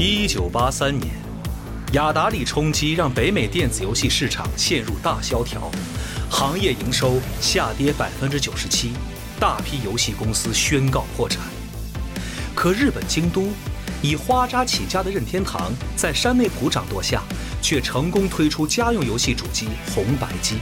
一九八三年，雅达利冲击让北美电子游戏市场陷入大萧条，行业营收下跌百分之九十七，大批游戏公司宣告破产。可日本京都，以花渣起家的任天堂在山内普掌舵下，却成功推出家用游戏主机红白机。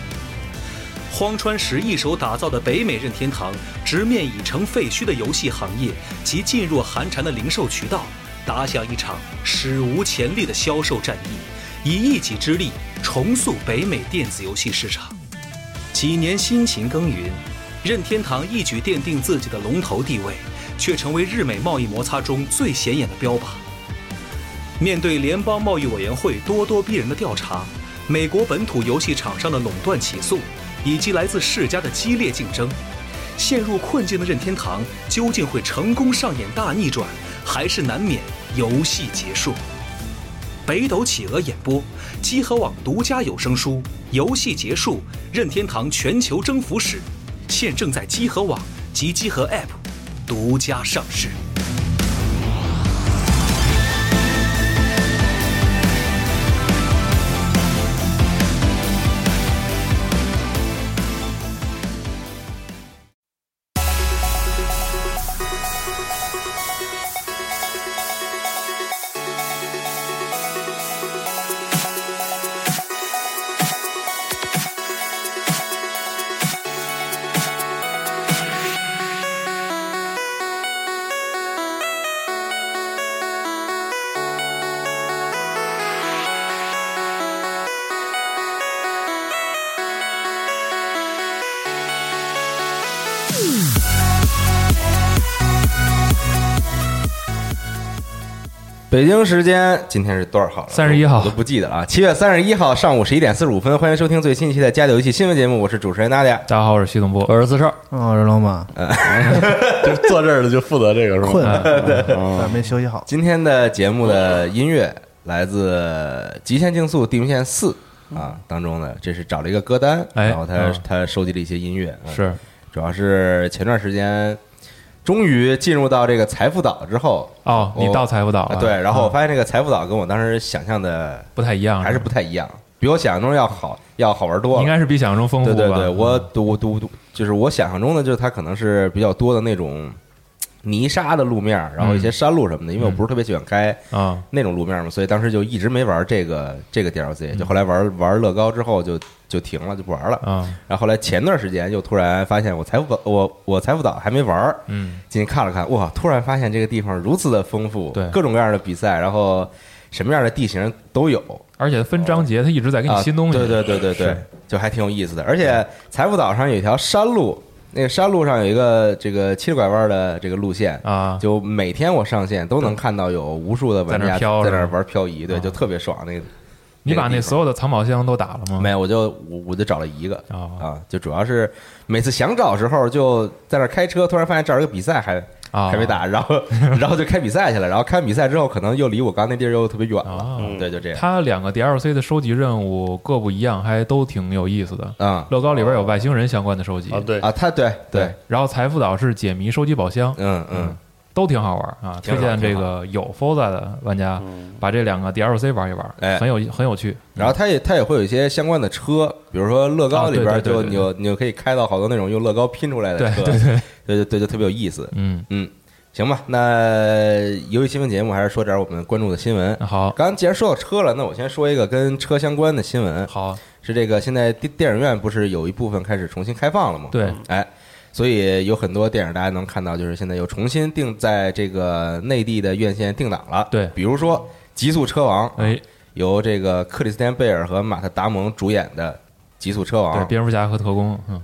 荒川石一手打造的北美任天堂，直面已成废墟的游戏行业及噤若寒蝉的零售渠道，打响一场史无前例的销售战役，以一己之力重塑北美电子游戏市场。几年辛勤耕耘，任天堂一举奠定自己的龙头地位，却成为日美贸易摩擦中最显眼的标靶。面对联邦贸易委员会咄咄逼人的调查，美国本土游戏厂商的垄断起诉。以及来自世家的激烈竞争，陷入困境的任天堂究竟会成功上演大逆转，还是难免游戏结束？北斗企鹅演播，积禾网独家有声书《游戏结束：任天堂全球征服史》，现正在积禾网及积禾 App 独家上市。北京时间今天是多少号了？三十一号我都不记得了啊。七月三十一号上午十一点四十五分，欢迎收听最新一期的《家里游戏新闻节目》，我是主持人大家。大家好，我是系统部，我是四少，我是老马 就坐这儿的就负责这个是吗？困，对，还没休息好。今天的节目的音乐来自《极限竞速：地平线四》啊当中呢，这是找了一个歌单，哎然后他嗯他收集了一些音乐，啊是主要是前段时间终于进入到这个财富岛之后，哦，你到财富岛了，啊对，然后我嗯发现这个财富岛跟我当时想象的不太一样，还是不太一样，比我想象中要好要好玩多了。应该是比想象中丰富吧？对对对，我嗯读读读，就是我想象中的，就是它可能是比较多的那种泥沙的路面，然后一些山路什么的。因为我不是特别喜欢开啊，那种路面嘛，所以当时就一直没玩这个这个 DLC。就嗯后来玩玩乐高之后就就停了，就不玩了。啊，然后后来前段时间又突然发现我财富岛我我财富岛还没玩儿，嗯，进去看了看，哇！突然发现这个地方如此的丰富，对各种各样的比赛，然后什么样的地形都有。而且分章节，它一直在给你啊，新东西，对对对对对，就还挺有意思的。而且财富岛上有一条山路，那个山路上有一个这个七拐弯的这个路线，啊，就每天我上线都能看到有无数的玩在那家在那玩漂移，对，啊就特别爽。那个你把那所有的藏宝箱都打了吗？没有，我就我我就找了一个啊啊，就主要是每次想找的时候就在那开车，突然发现这儿有个比赛还啊，还没打，然后 然后就开比赛去了，然后开完比赛之后可能又离我刚那地儿又特别远了。啊，对，就这样。它两个 DLC 的收集任务各不一样，还都挺有意思的。啊乐高里边有外星人相关的收集。啊，对，啊，它对对，然后财富岛是解谜收集宝箱，嗯。嗯。都挺好玩啊！推荐这个有 Forza 的玩家把这两个 DLC 玩一玩，哎。很有很有趣。然后它也它也会有一些相关的车，比如说乐高啊里边就你有你就可以开到好多那种用乐高拼出来的车，对对对，对。对对，就特别有意思。嗯，嗯，行吧，那游戏新闻节目还是说点我们关注的新闻。好，刚刚既然说到车了，那我先说一个跟车相关的新闻，好，是这个现在电电影院不是有一部分开始重新开放了吗？对，哎，所以有很多电影大家能看到，就是现在又重新定在这个内地的院线定档了。对。比如说《极速车王》，哎，由这个克里斯汀贝尔和马特达蒙主演的《极速车对，王》，蝙蝠侠和特工，嗯，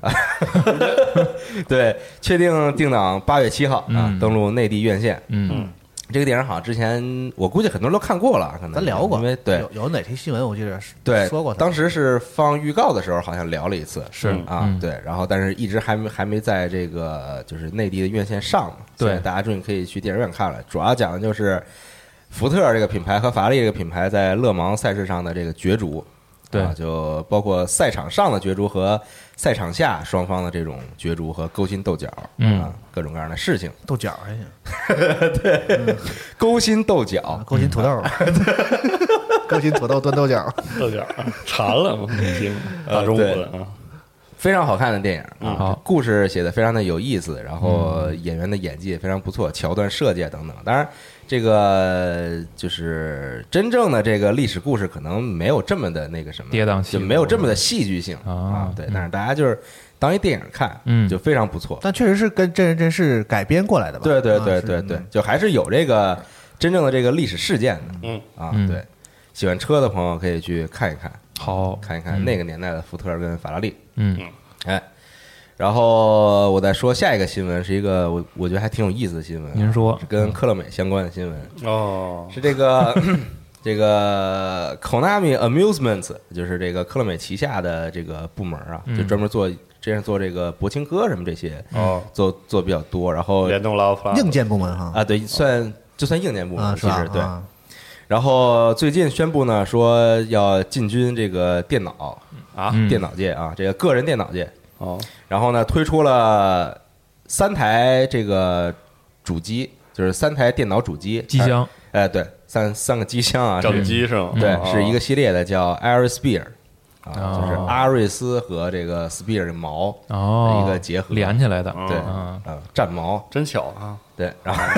对，确定定档八月七号啊嗯，登陆内地院线。嗯，这个电影好像之前我估计很多人都看过了，可能咱聊过，因为对有有哪期新闻我记得是对说过它，当时是放预告的时候好像聊了一次，是啊嗯，对，然后但是一直还没还没在这个就是内地的院线上嘛，对大家终于可以去电影院看了。主要讲的就是福特这个品牌和法拉利这个品牌在勒芒赛事上的这个角逐对。啊，就包括赛场上的角逐和赛场下双方的这种角逐和勾心斗角，嗯啊，各种各样的事情，豆角还行，对勾心斗角啊，勾心土豆，勾心土豆炖豆角，豆角馋了嘛，听大中午的啊，非常好看的电影啊，故事写的非常的有意思，然后演员的演技也非常不错，桥段设计啊等等。当然，这个就是真正的这个历史故事可能没有这么的那个什么跌宕起伏。就没有这么的戏剧性啊。啊。对，嗯但是大家就是当一电影看，嗯。就非常不错。但确实是跟真人真事改编过来的吧？对对对对对嗯，就还是有这个真正的这个历史事件的。嗯。啊嗯。对，喜欢车的朋友可以去看一看，好。看一看那个年代的福特跟法拉利。嗯。哎，然后我再说下一个新闻，是一个我我觉得还挺有意思的新闻啊。您说是跟克乐美相关的新闻，哦，是这个 这个 Konami Amusements，就是这个克乐美旗下的这个部门啊，嗯就专门做之前做这个博青哥什么这些哦，做做比较多。然后联动 Love 硬件部门哈啊，对，算就算硬件部啊门？其实对。啊然后最近宣布呢，说要进军这个电脑啊，嗯电脑界啊，这个个人电脑界。哦，然后呢，推出了三台这个主机，就是三台电脑主机。机，箱。哎，对，三三个机箱啊，整机是吗？对，哦。是一个系列的，叫 Aris Spear 啊，哦。就是阿瑞斯和这个 Spear 的毛哦。一个结合。连起来的，对嗯啊，战矛，真巧啊，对，然后。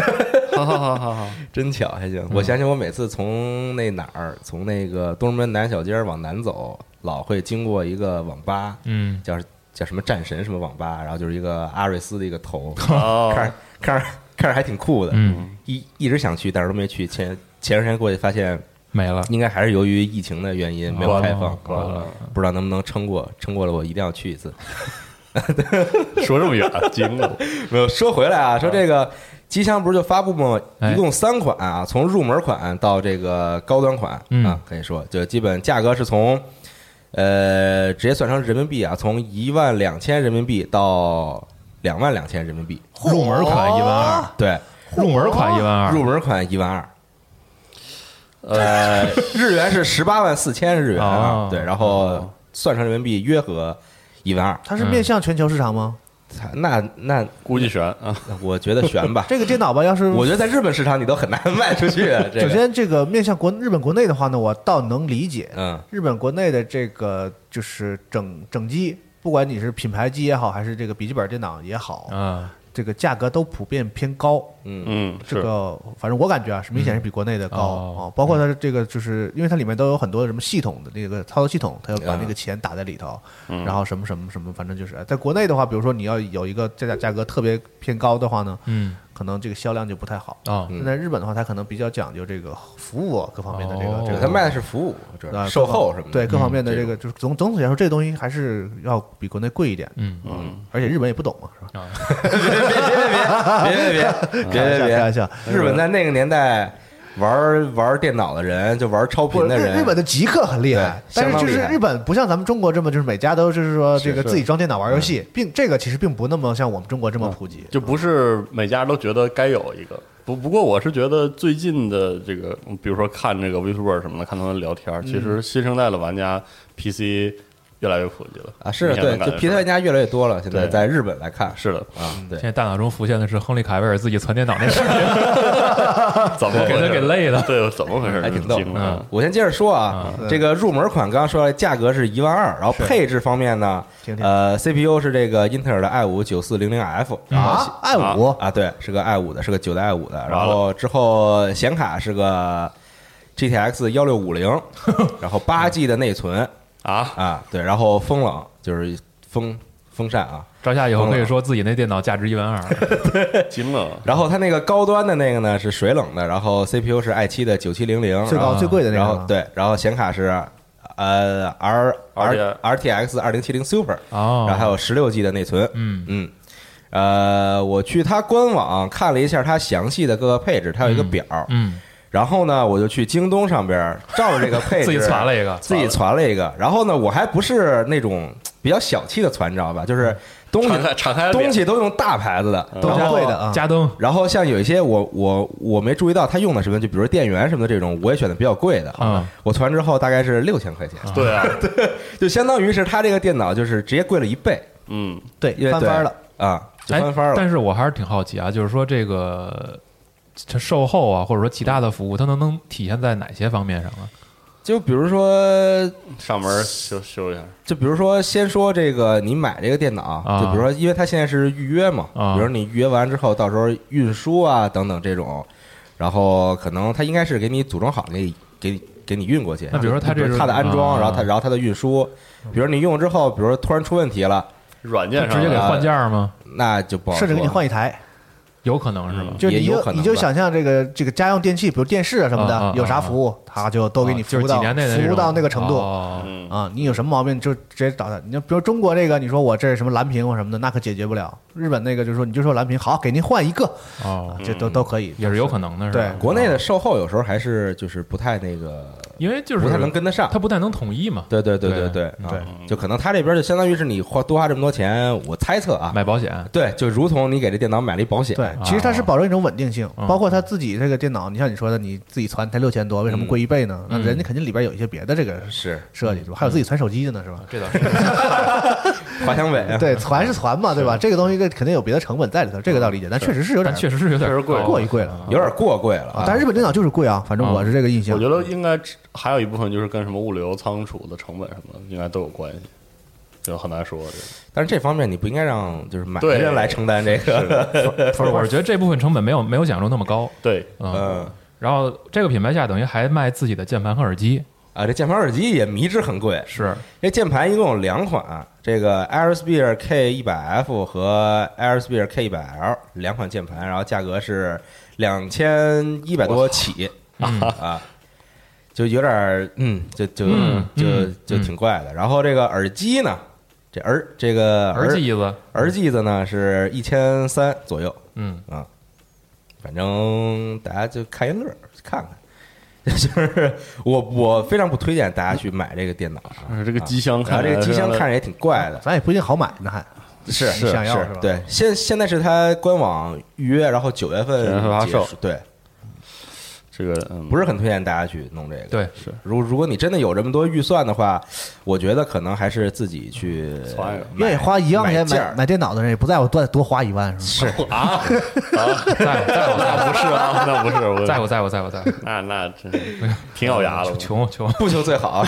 好好好好好，真巧还行。我想起我每次从那哪儿，从那个东直门南小街往南走，老会经过一个网吧，嗯。叫叫什么战神什么网吧，然后就是一个阿瑞斯的一个头，哦。看着看着看着还挺酷的，嗯。一一直想去，但是都没去。前前段时间过去发现，没了，应该还是由于疫情的原因没有开放，不知道能不能撑过，撑过了我一定要去一次。说这么远，惊了，没有说回来啊，说这个机箱不是就发布吗？哎。一共三款啊，从入门款到这个高端款嗯。啊，可以说就基本价格是从呃直接算成人民币啊，从一万两千人民币到两万两千人民币。入门款一万二，对，入门款一万二，入门款一万二。呃，日元是十八万四千日元啊哦，对，然后算成人民币约合一万二。它是面向全球市场吗？操那那估计悬啊，我觉得悬吧，这个电脑吧，要是我觉得在日本市场你都很难卖出去。这个，首先这个面向国日本国内的话呢，我倒能理解。嗯日本国内的这个就是整整机，不管你是品牌机也好，还是这个笔记本电脑也好，啊，这个价格都普遍偏高。嗯。嗯，这个反正我感觉啊，是明显是比国内的高。哦。啊。包括它的这个，就是因为它里面都有很多什么系统的那个操作系统，它要把那个钱打在里头，嗯。然后什么什么什么，反正就是在国内的话，比如说你要有一个价价价格特别偏高的话呢，嗯可能这个销量就不太好。啊。嗯那在日本的话，它可能比较讲究这个服务啊各方面的这个哦。这个它卖的是服务，主要啊售后什么的。对各方面的嗯这个，就是总总体来说，这个东西还是要比国内贵一点，嗯。嗯，而且日本也不懂嘛，是吧？别，别别别别别别别。开玩笑，日本在那个年代玩玩电脑的人，就玩超不频的人，日日本的极客很厉害，但是就是日本不像咱们中国这么，就是每家都就是。说这个自己装电脑玩游戏，嗯。并这个其实并不那么像我们中国这么普及。就不是每家都觉得该有一个。不不过我是觉得最近的这个，比如说看这个 Vtuber 什么的，看他们聊天，其实新生代的玩家 PC 越来越普及了啊，是对，就能感觉 PC 玩家越来越多了。现在在日本来看是的，啊，对。现，在大脑中浮现的是亨利卡维尔自己存电脑那视频，怎么给他给累的对，怎么回事？还挺逗。嗯。我先接着说啊，嗯。这个入门款刚刚说了，价格是一万二，然后配置方面呢，呃，CPU 是这个英特尔的 i 五九四零零 F 啊，，i 五？啊，对，是个 i 五的，是个九代 i 五的，然后之后显卡是个 GTX 幺六五零，然后八 G 的内存啊，啊，对，然后风冷就是风风扇啊，照下以后可以说自己那电脑价值一万二，惊了，然后它那个高端的那个呢是水冷的，然后 CPU 是 i 七的九七零零，最高啊最贵的那个。吗，然后对，然后显卡是呃 R R RTX RTX 二零七零 Super，哦，然后还有十六 G 的内存，嗯。嗯，呃，我去它官网看了一下它详细的各个配置，它有一个表，嗯，然后呢，我就去京东上边照着这个配置 自己攒了一个，自己传了一个，然后呢，我还不是那种比较小气的攒，你知道吧？就是东西敞开东西都用大牌子的，都然后是贵的啊。加灯然后像有一些我我我没注意到他用的什么，就比如电源什么的这种，我也选的比较贵的。嗯我传之后大概是六千块钱，对啊，对就相当于是他这个电脑就是直接贵了一倍嗯，对因为，翻番了。啊，翻番了。但是我还是挺好奇啊，就是说这个这售后啊，或者说其他的服务，它能能体现在哪些方面上啊？就比如说，上门修修一下，就比如说，先说这个你买这个电脑，啊就比如说，因为它现在是预约嘛，啊比如你预约完之后，到时候运输啊等等这种，然后可能它应该是给你组装好，给你给你给你运过去。那比如说它这是它的安装，啊然后它然后它的运输，比如你用了之后，比如说突然出问题了，软件上直接给啊换件儿吗？那就不好甚至给你换一台，有可能是吧？就你就你就想象这个这个家用电器，比如电视啊什么的，有啥服务，它就都给你服务到年内的这种服务到那个程度。啊，你有什么毛病就直接找他。你就比如中国这个，你说我这是什么蓝屏或什么的，那可解决不了。日本那个就是说，你就说蓝屏好，给您换一个，这都都可以。也是有可能的，是吧？对国内的售后有时候还是就是不太那个，因为就是不太能跟得上。它不太能统一嘛。对对对对对啊对就可能他这边就相当于是你花多花这么多钱，我猜测啊，买保险对，就如同你给这电脑买了一保险，对，其实它是保证一种稳定性，嗯包括它自己这个电脑，你像你说的，你自己传才六千多，为什么贵一倍呢？那嗯人家肯定里边有一些别的这个是设计，是吧？还有自己传手机的呢，是吧？这倒是华强北啊，对，传是传嘛，对吧？这个东西这肯定有别的成本在里头，这个倒理解，但确实是有点确实是有点过于贵了有点过贵了啊。但是日本电脑就是贵啊，反正我是这个印象我。觉得应该还有一部分就是跟什么物流仓储的成本什么的应该都有关系，就很难说。但是这方面你不应该让就是买的人来承担这个，不是，我是觉得这部分成本没有没有想象中那么高。对，嗯，嗯。然后这个品牌下等于还卖自己的键盘和耳机，啊，这键盘耳机也迷之很贵，是。这键盘一共有两款，这个 Airsphere K 一百 F 和 Airsphere K 一百 L 两款键盘，然后价格是两千一百多起。嗯啊，就有点儿嗯，就就嗯。就嗯。就挺怪的。然后这个耳机呢，这儿这个耳机子，耳机子呢是一千三左右，嗯，啊，反正大家就看一乐，看看。就是我我非常不推荐大家去买这个电脑啊，这个机箱然后看着这个机箱看着也挺怪的，咱也不一定好买呢，还是是想要是吧对，现现在是它官网预约，然后九月份发售结束对，这个嗯不是很推荐大家去弄这个。对，是如如果你真的有这么多预算的话，我觉得可能还是自己去愿意花一万块钱买买买电脑的人，也不在乎多多花一万，是吗？是啊啊，在 在乎那不是啊，那不是我在我在乎在乎在乎，那那真是挺咬牙了，穷穷，不求最好，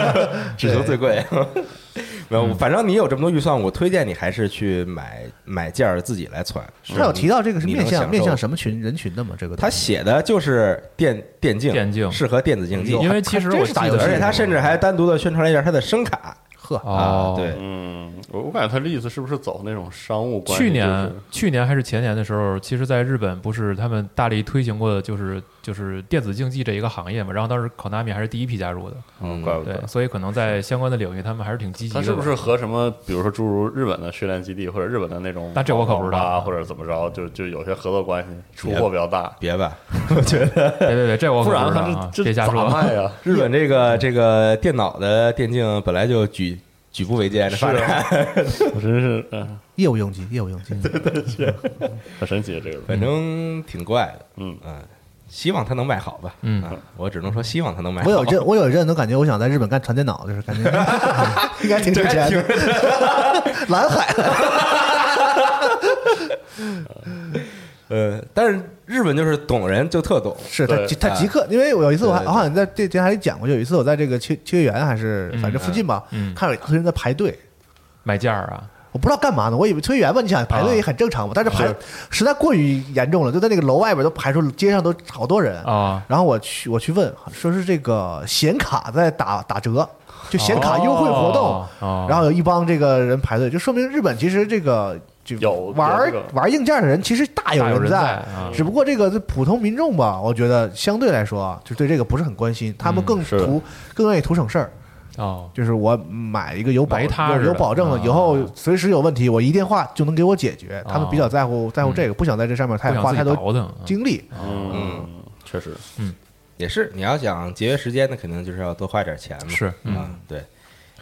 只求最贵。没有，反正你有这么多预算，我推荐你还是去买买件儿自己来穿。他有提到这个是面向面向什么群人群的吗？这个他写的就是电电竞，电竞。适合电子竞技，因为其实我记得，而且他甚至还单独的宣传了一下他的声卡。呵，哦。啊，对，嗯，我我感觉他的意思是不是走那种商务关系？去年去年还是前年的时候，其实在日本不是他们大力推行过的，就是就是电子竞技这一个行业嘛。然后当时 Konami 还是第一批加入的，嗯，怪不得。所以可能在相关的领域，他们还是挺积极的吧。他是不是和什么，比如说诸如日本的训练基地或者日本的那种，那这我可不知道啊，或者怎么着，就就有些合作关系，出货比较大，别吧，别别别，这我可不然知道他啊，这这咋别瞎说。卖呀？日本这个这个电脑的电竞本来就举举步维艰的发展，我真是嗯，业务用机，业务用机。很神奇这个。反正挺怪的，嗯嗯，希望他能卖好吧，嗯。啊，我只能说希望他能卖好。我有阵，我有一阵都感觉我想在日本干传电脑，就是感觉 应该挺挣钱的。蓝海，呃，但是日本就是懂人就特懂，是他他极客，因为我有一次我还好像在这电台里讲过，有一次我在这个秋秋叶原还是嗯反正附近吧，嗯看到有一堆人在排队，买件儿啊，我不知道干嘛呢，我以为秋叶原吧，你想排队也很正常嘛，但是排实在过于严重了，就在那个楼外边都排出街上都好多人啊，然后我去我去问，说是这个显卡在打打折，就显卡优惠活动，然后有一帮这个人排队，就说明日本其实这个就有玩有这个。玩硬件的人其实大有人在，只不过这个普通民众吧，我觉得相对来说啊，就对这个不是很关心，他们更图更愿意图省事儿。哦，就是我买一个有保有有保证的，啊。以后随时有问题，我一电话就能给我解决。他们比较在乎在乎这个，不想在这上面太花太多精力。嗯，确实，嗯。也是你要想节约时间，那肯定就是要多花点钱嘛。是嗯。啊，对。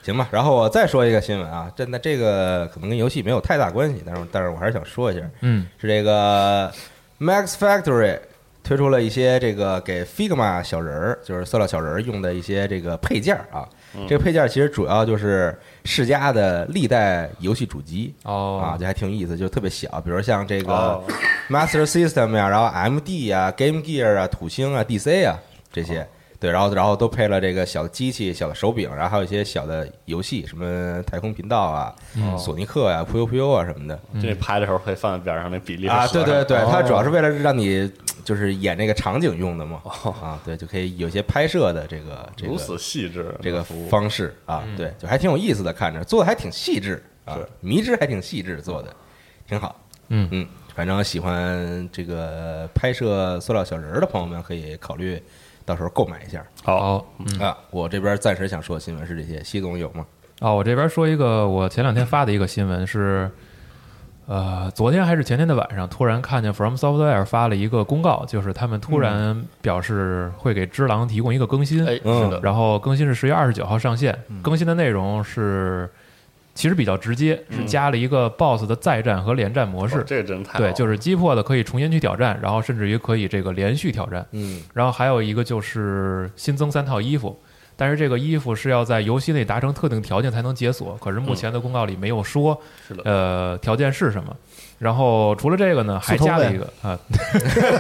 行吧，然后我再说一个新闻啊，真的这个可能跟游戏没有太大关系，但是但是我还是想说一下，嗯。是这个 Max Factory 推出了一些这个给 Figma 小人儿，就是塑料小人儿用的一些这个配件儿啊。这个配件其实主要就是世嘉的历代游戏主机啊，哦就还挺有意思，就特别小，比如像这个哦。Master System 呀，然后 MD 呀、Game Gear 啊、土星啊、DC 啊这些。对，然后然后都配了这个小的机器、小的手柄，然后还有一些小的游戏，什么太空频道啊、索尼克呀、扑悠扑悠啊什么的。就你拍的时候可以放在边上那比例啊，对对对，它哦主要是为了让你就是演那个场景用的嘛。啊，对，就可以有一些拍摄的这个这如此个细致这个服务方式啊，对，就还挺有意思的，看着做的还挺细致啊是，迷之还挺细致做的，挺好。嗯嗯，反正喜欢这个拍摄塑料小人儿的朋友们可以考虑到时候购买一下。好。好，嗯啊。我这边暂时想说的新闻是这些，西总有吗？啊，我这边说一个，我前两天发的一个新闻是，呃，昨天还是前天的晚上，突然看见 From Software 发了一个公告，就是他们突然表示会给《只狼》提供一个更新，哎，嗯。是的，然后更新是十月二十九号上线，更新的内容是其实比较直接，是加了一个 BOSS 的再战和连战模式。哦。这个真太对，就是击破的可以重新去挑战，然后甚至于可以这个连续挑战。嗯。然后还有一个就是新增三套衣服，但是这个衣服是要在游戏内达成特定条件才能解锁，可是目前的公告里没有说，是的。呃，条件是什么。然后除了这个呢，还加了一个啊，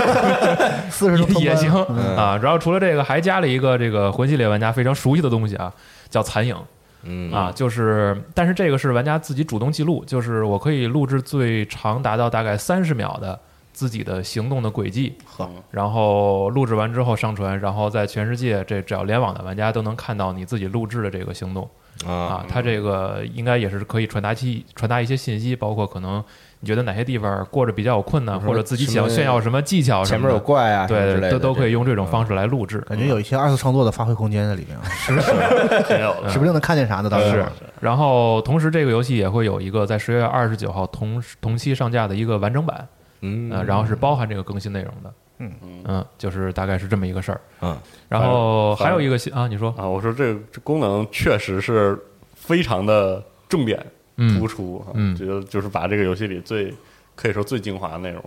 四十多通关。也行。嗯。啊。然后除了这个，还加了一个这个魂系列玩家非常熟悉的东西啊，叫残影嗯啊，就是但是这个是玩家自己主动记录，就是我可以录制最长达到大概三十秒的自己的行动的轨迹，嗯然后录制完之后上传，然后在全世界这只要联网的玩家都能看到你自己录制的这个行动啊啊。它这个应该也是可以传达其传达一些信息，包括可能你觉得哪些地方过着比较有困难，或者自己想炫耀什么技巧什前面有，怪啊，什么之类对，的都都可以用这种。方式来录制。感觉有一些二次创作的发挥空间在里面 是 没有。的，指不定能看见啥呢？到时候。是，然后同时这个游戏也会有一个在十月二十九号同同期上架的一个完整版，嗯。呃，然后是包含这个更新内容的。嗯。嗯，就是大概是这么一个事儿。嗯。然后还有一个新啊，你说，啊，我说这个这功能确实是非常的重点。嗯突出啊，嗯觉得就是把这个游戏里最可以说最精华的内容，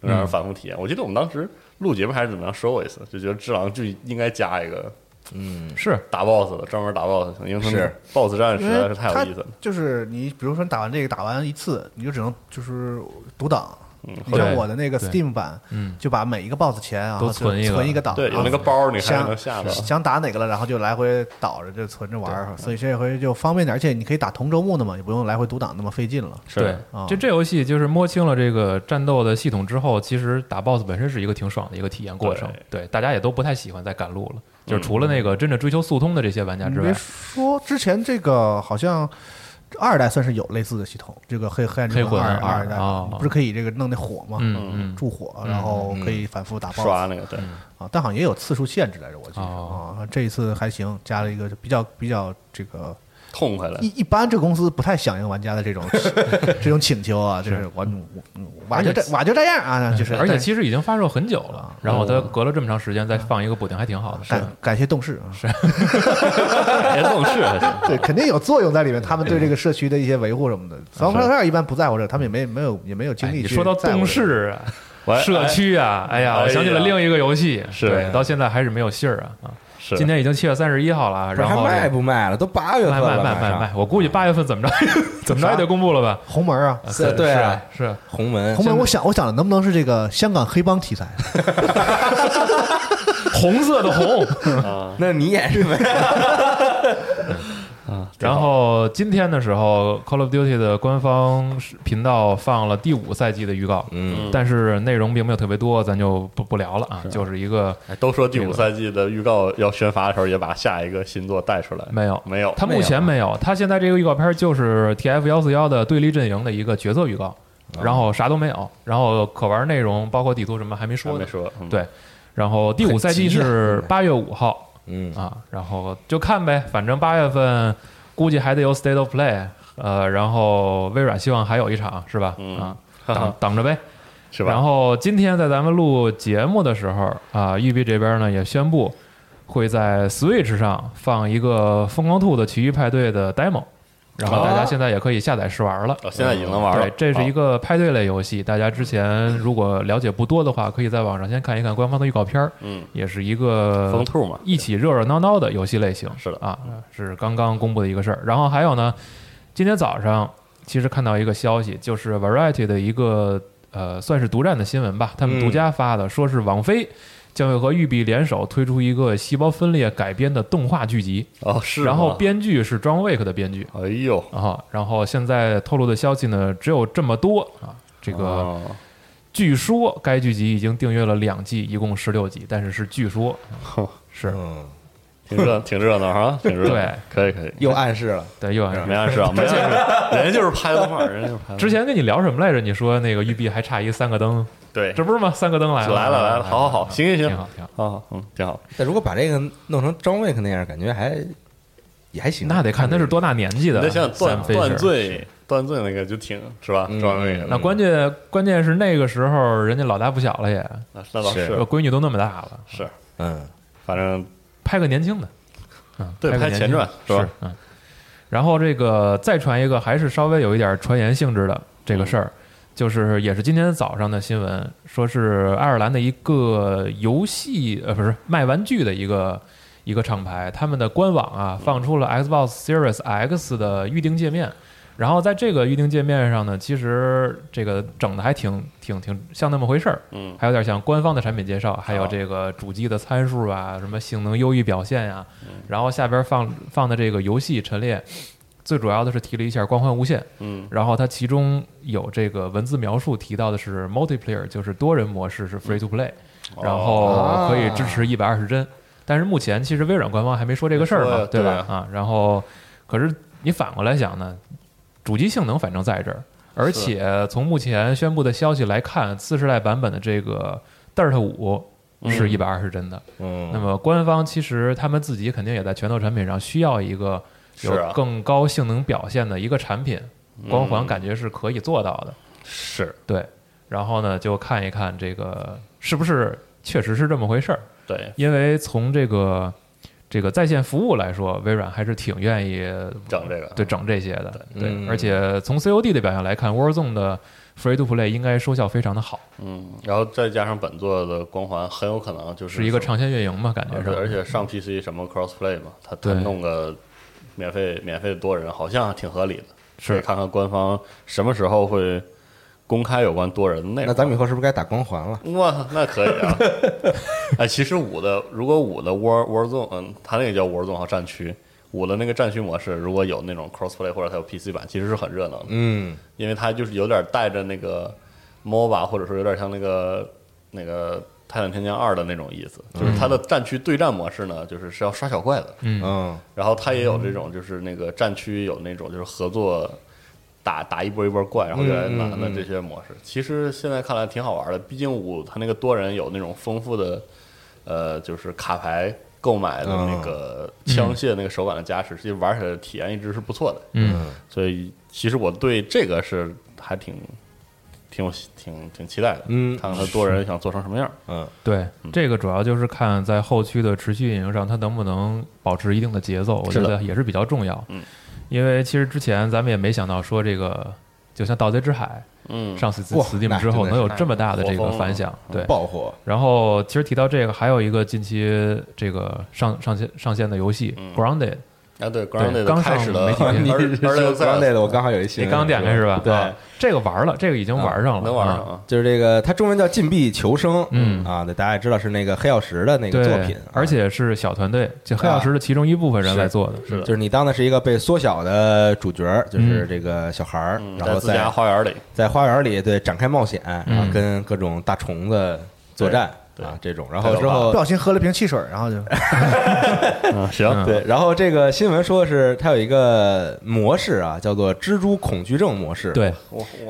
能让人反复体验。我记得我们当时录节目还是怎么样说过一次，就觉得《只狼》就应该加一个嗯是打 BOSS 的，专门打 BOSS，的因为是 BOSS 战实在是太有意思了。就是你比如说你打完这个打完一次，你就只能就是读档。嗯，你像我的那个 Steam 版，嗯就把每一个 BOSS 前啊都存一个存一个档，对，有啊那个包你还想能下到。想打哪个了，然后就来回倒着就存着玩儿，所以这回就方便点，而且你可以打同周目的嘛，也不用来回读档那么费劲了。是对啊，这这游戏就是摸清了这个战斗的系统之后，其实打 BOSS 本身是一个挺爽的一个体验过程。对，大家也都不太喜欢再赶路了，就是除了那个真正追求速通的这些玩家之外说之前这个好像二代算是有类似的系统，这个黑黑暗之魂二二二代哦。不是可以这个弄那火吗？嗯嗯，助火，然后可以反复打 BOSS 刷那个，对，啊，但好像也有次数限制来着，我记得。哦。啊。这一次还行，加了一个比较比较这个痛快了。一一般这公司不太响应玩家的这种 这种请求啊，就是我我我就这我就这样啊，就是。而且其实已经发售很久了，然后它隔了这么长时间再放一个补丁，还挺好的。感感谢动视啊，是。感谢动视还行。对，肯定有作用在里面。他们对这个社区的一些维护什么的，三方二一般不在乎这，他们也没没有也没有精哎力去你说到动在乎这个。视啊，我社区啊，哎呀，哎呀。我想起了另一个游戏，是。对，到现在还是没有信儿啊啊！是今天已经七月三十一号了，然后卖不卖了？都八月份了，卖卖卖卖，我估计八月份怎么着 怎么着也得公布了吧？红门啊。是对啊是是红门红门，我想我想了，能不能是这个香港黑帮题材？红色的红。啊那你演是没？啊，然后今天的时候，Call of Duty 的官方频道放了第五赛季的预告，嗯。但是内容并没有特别多，咱就不不聊了啊，就是一个哎都说第五赛季的预告要宣发的时候，也把下一个新作带出来，没有。没有？他目前没有，他现在这个预告片就是 TF 幺四幺的对立阵营的一个角色预告，然后啥都没有，然后可玩内容包括地图什么还没说没说，嗯。对，然后第五赛季是八月五号嗯啊，然后就看呗，反正八月份估计还得有 State of Play，呃，然后微软希望还有一场是吧？嗯啊，等等着呗。是吧？然后今天在咱们录节目的时候啊，育碧这边呢也宣布，会在 Switch 上放一个《疯狂兔的奇遇派对》的 demo，然后大家现在也可以下载试玩了。哦现在已经能玩了对，。这是一个派对类游戏，大家之前如果了解不多的话，可以在网上先看一看官方的预告片儿，嗯，也是一个疯兔嘛，一起热热闹闹的游戏类型。是的啊，是刚刚公布的一个事儿。然后还有呢，今天早上其实看到一个消息，就是 Variety 的一个呃算是独占的新闻吧，他们嗯独家发的，说是网飞将会和育碧联手推出一个细胞分裂改编的动画剧集，哦是。然后编剧是 John Wick 的编剧哎呦，啊。然后现在透露的消息呢只有这么多啊，这个。哦据说该剧集已经订阅了两季，一共十六集，但是是据说，哼是嗯，挺热挺热闹哈，挺热闹。对，可以可以。又暗示了，对，又暗示没暗示啊，没 暗示，人家就是拍动画，人家就是拍。之前跟你聊什么来着？你说那个育碧还差一三个灯，对这不是吗？三个灯来了，来了来了，好好好，行行行，挺好挺好。嗯，挺好。但如果把这个弄成张卫克那样，感觉还也还行。那得看他是多大年纪的。你再想想断断罪，断罪那个就挺是吧？张卫的那关键关键是那个时候人家老大不小了也，那那倒是闺女都那么大了，是，嗯，反正拍个年轻的，嗯，对拍前传是吧嗯。然后这个再传一个，还是稍微有一点传言性质的这个事儿，就是也是今天早上的新闻，说是爱尔兰的一个游戏呃不是卖玩具的一个一个厂牌，他们的官网啊放出了 Xbox Series X 的预定界面。然后在这个预定界面上呢，其实这个整的还挺挺挺像那么回事儿，嗯。还有点像官方的产品介绍，还有这个主机的参数啊，什么性能优异表现呀、然后下边放放的这个游戏陈列，最主要的是提了一下《光环无限》，嗯。然后它其中有这个文字描述提到的是 multiplayer，就是多人模式是 free to play，然后可以支持一百二十帧。但是目前其实微软官方还没说这个事儿嘛，对吧？啊，然后可是你反过来想呢，主机性能反正在这儿，而且从目前宣布的消息来看，次世代版本的这个 Dirt 五是一百二十帧的。嗯，那么官方其实他们自己肯定也在拳头产品上需要一个有更高性能表现的一个产品，光环嗯感觉是可以做到的。是。对，然后呢就看一看这个是不是确实是这么回事儿，对。因为从这个这个在线服务来说，微软还是挺愿意整这个对整这些的，对，嗯。而且从 COD 的表现来看，Warzone 的 Free to Play 应该收效非常的好，嗯，然后再加上本作的光环，很有可能就是是一个长线运营嘛，感觉是，而且上 PC 什么 crossplay 嘛，他他对弄个免费免费多人，好像挺合理的。是看看官方什么时候会公开有关多人的内容。那咱们以后是不是该打光环了？哇，那可以啊！哎，其实五的如果五的 War Warzone，嗯，它那个叫 Warzone 和战区，五的那个战区模式，如果有那种 crossplay 或者它有 PC 版，其实是很热闹的，嗯，因为它就是有点带着那个 MOBA，或者说有点像那个那个泰坦天降二的那种意思，就是它的战区对战模式呢，就是是要刷小怪的，嗯，嗯，然后它也有这种就是那个战区有那种就是合作。打打一波一波怪，然后越来越难的这些模式，其实现在看来挺好玩的。毕竟五它那个多人有那种丰富的，呃，就是卡牌购买的那个枪械那个手感的加持，其实玩起来体验一直是不错的。嗯，所以其实我对这个是还挺挺有挺挺期待的。嗯看看他多人想做成什么样。嗯，对，这个主要就是看在后期的持续运营上，它能不能保持一定的节奏，我觉得也是比较重要。嗯，因为其实之前咱们也没想到说这个，就像《盗贼之海嗯》，上 Steam 哇 Steam 之后能有这么大的这个反响，对。爆火，然后其实提到这个，还有一个近期这个上上线上线的游戏嗯《Grounded》，啊，对，Grounded 刚上开始了媒体片你而而且那的，我刚好有一新，你刚点开是吧？对。啊。这个玩了，这个已经玩上了，啊能玩上啊。就是这个，它中文叫《禁闭求生》，嗯啊，对大家也知道是那个黑曜石的那个，作品，啊。而且是小团队，就黑曜石的其中一部分人来做的，是的。就是你当的是一个被缩小的主角，就是嗯这个小孩儿，嗯然后在自家在花园里，在花园里对展开冒险，然后嗯。跟各种大虫子作战对。啊这种，然后之后不小心喝了瓶汽水，然后就嗯，行，嗯。对，然后这个新闻说的是它有一个模式啊，叫做蜘蛛恐惧症模式，。对，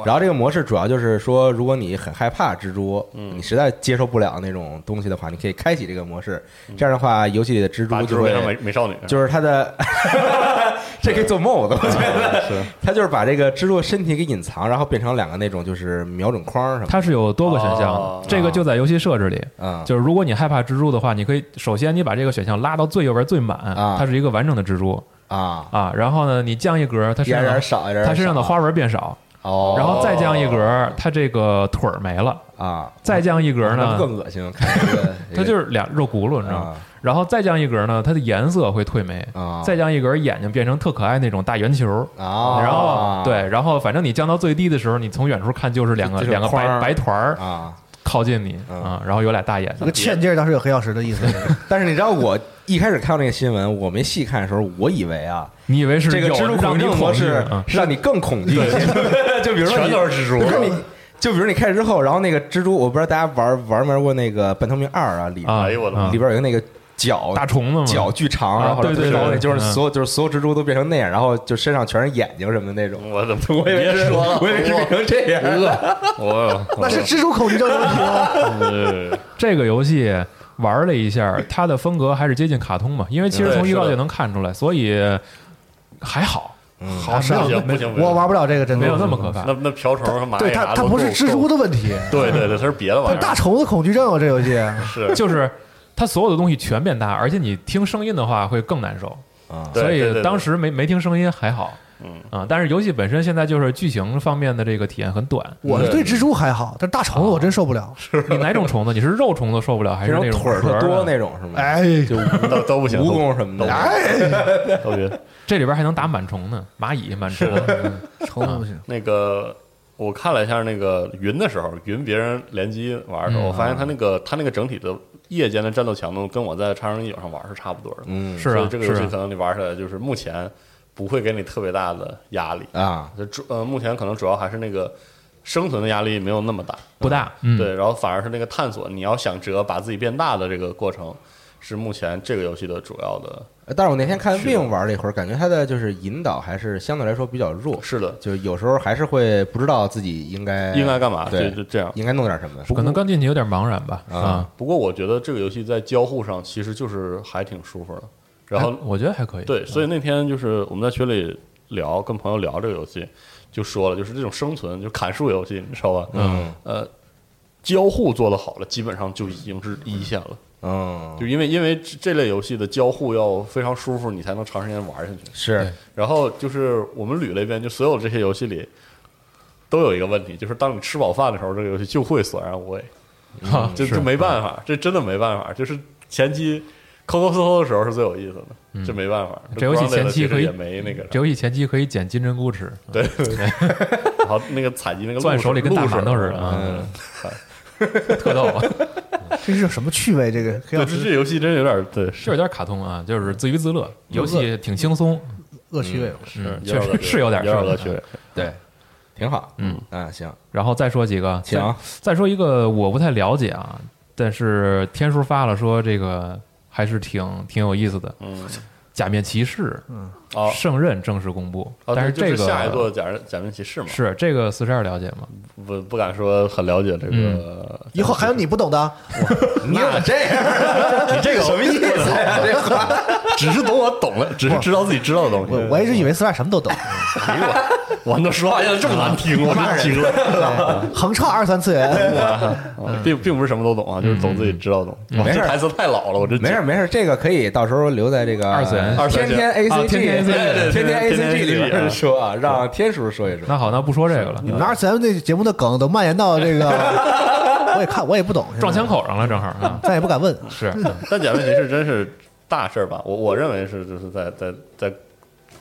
然后这个模式主要就是说，如果你很害怕蜘蛛，嗯。你实在接受不了那种东西的话，你可以开启这个模式。这样的话，游戏里的蜘蛛就把蜘蛛美，美少女，就是它的，这可以做 mod，我觉得。是。他就是把这个蜘蛛的身体给隐藏，然后变成两个那种就是瞄准框什么。它是有多个选项哦，这个就在游戏设置里。啊，就是如果你害怕蜘蛛的话，你可以首先你把这个选项拉到最右边最满，啊。它是一个完整的蜘蛛。啊，啊。然后呢，你降一格，它身上少，一点点它身上的花纹变少，哦，然后再降一格，它这个腿儿没了，啊，再降一格呢，更恶心，看这个它就是俩肉轱辘，你知道吗？啊然后再降一格呢，它的颜色会褪没，啊，再降一格，眼睛变成特可爱那种大圆球。啊，然后对，然后反正你降到最低的时候，你从远处看就是两个就是两个白儿。白团儿啊，靠近你嗯。啊，然后有俩大眼睛。那个睛。欠劲儿倒是有黑曜石的意思。但是你知道我一开始看到那个新闻，我没细看的时候，我以为啊，你以为是这个有蜘蛛恐惧模式让你更恐惧一些，就比如说全你都是蜘蛛。比如说你，就比如你开始之后，然后那个蜘蛛，我不知道大家玩玩没玩过那个《半透明二》啊，里啊，哎呦我的妈啊。里边有一个那个脚大虫子嘛，脚巨长，啊然后对对对就是嗯所有就是所有蜘蛛都变成那样，然后就身上全是眼睛什么的那种。我怎么我以为是，别说，我以为是变成这样。我那是蜘蛛恐惧症的问题吗？我 这个游戏玩了一下，它的风格还是接近卡通嘛，因为其实从预告就能看出来，所以还好，好，不行不行，我玩不了这个，真的没有那么可怕。那那瓢虫和蚂对它，它不是蜘蛛，的问题，对对对，它是别的玩意儿，大虫子恐惧症啊！这游戏 是，就是它所有的东西全变大，而且你听声音的话会更难受，啊，所以当时没没听声音还好。嗯啊，但是游戏本身现在就是剧情方面的这个体验很短。我是对蜘蛛还好，但大虫子我真受不了。你哪种虫子？你是肉虫子受不了，还是那种种腿儿特多那种是吗？哎，就 都都不行，蜈蚣什么的。哎，都别这里边还能打螨虫呢，蚂蚁、螨虫。嗯 虫子不行。那个。我看了一下那个云的时候，云别人联机玩的时候，嗯我发现它那个它那个整体的夜间的战斗强度跟我在超人一上玩是差不多的。嗯，是啊所以这个游是啊戏可能你玩起来就是目前不会给你特别大的压力。啊，就主呃，目前可能主要还是那个生存的压力没有那么大，不大，嗯，对，然后反而是那个探索，你要想折把自己变大的这个过程，是目前这个游戏的主要的。但是我那天看 Win 玩了一会儿，感觉他的就是引导还是相对来说比较弱，是的，就有时候还是会不知道自己应该应该干嘛？对就就这样。应该弄点什么。可能刚进去有点茫然吧。啊啊，不过我觉得这个游戏在交互上其实就是还挺舒服的。然后我觉得还可以。对，所以那天就是我们在群里聊，跟朋友聊这个游戏，就说了，就是这种生存，就砍树游戏，你知道吧？嗯呃，交互做得好了，基本上就已经是一线了。嗯，就因为因为这这类游戏的交互要非常舒服，你才能长时间玩下去。是然后就是我们捋了一遍，就所有这些游戏里都有一个问题，就是当你吃饱饭的时候，这个游戏就会索然无味，啊，就是就没办法，这真的没办法。就是前期抠抠搜搜的时候是最有意思的，这没办法。嗯这游戏前期可以也没那个这游戏前期可以捡金针菇吃，对，然后那个采集那个攥鹿手里跟大鹿馒头似的啊嗯 特逗。这是什么趣味？这个黑对，曜石这这游戏真有点对，是有点卡通啊，就是自娱自乐，游戏挺轻松，恶趣味。嗯，确实是有点有点是恶趣味。对，挺好。嗯啊，行，然后再说几个，行再再说一个我不太了解啊，但是天叔发了说这个还是挺挺有意思的，嗯，假面骑士哦圣刃正式公布，哦，但是这个对就是下一座假人假面骑士嘛，是这个四十二了解吗？不不敢说很了解这个嗯。以后还有你不懂的，你怎么这样？你这个什么意思呀？这话 只是懂我懂了，只是知道自己知道的东西。我我一直以为四十二什么都懂，哎呦我，我那说话要这么难听，我真惊了。横唱二三次元。啊并并不是什么都懂啊，就是懂自己知道懂。没事这台词太老了，我这没事没事，这个可以到时候留在这个二次元二次元天天 A 啊 C G 天天 A C G 里边说啊，让天叔说一说。那好，那不说这个了，你们二次元那节目的梗都蔓延到这个，我也看我也不懂，撞枪口上了，正好啊，咱也不敢问。是但假面骑士真是大事儿吧？我我认为是就是在在在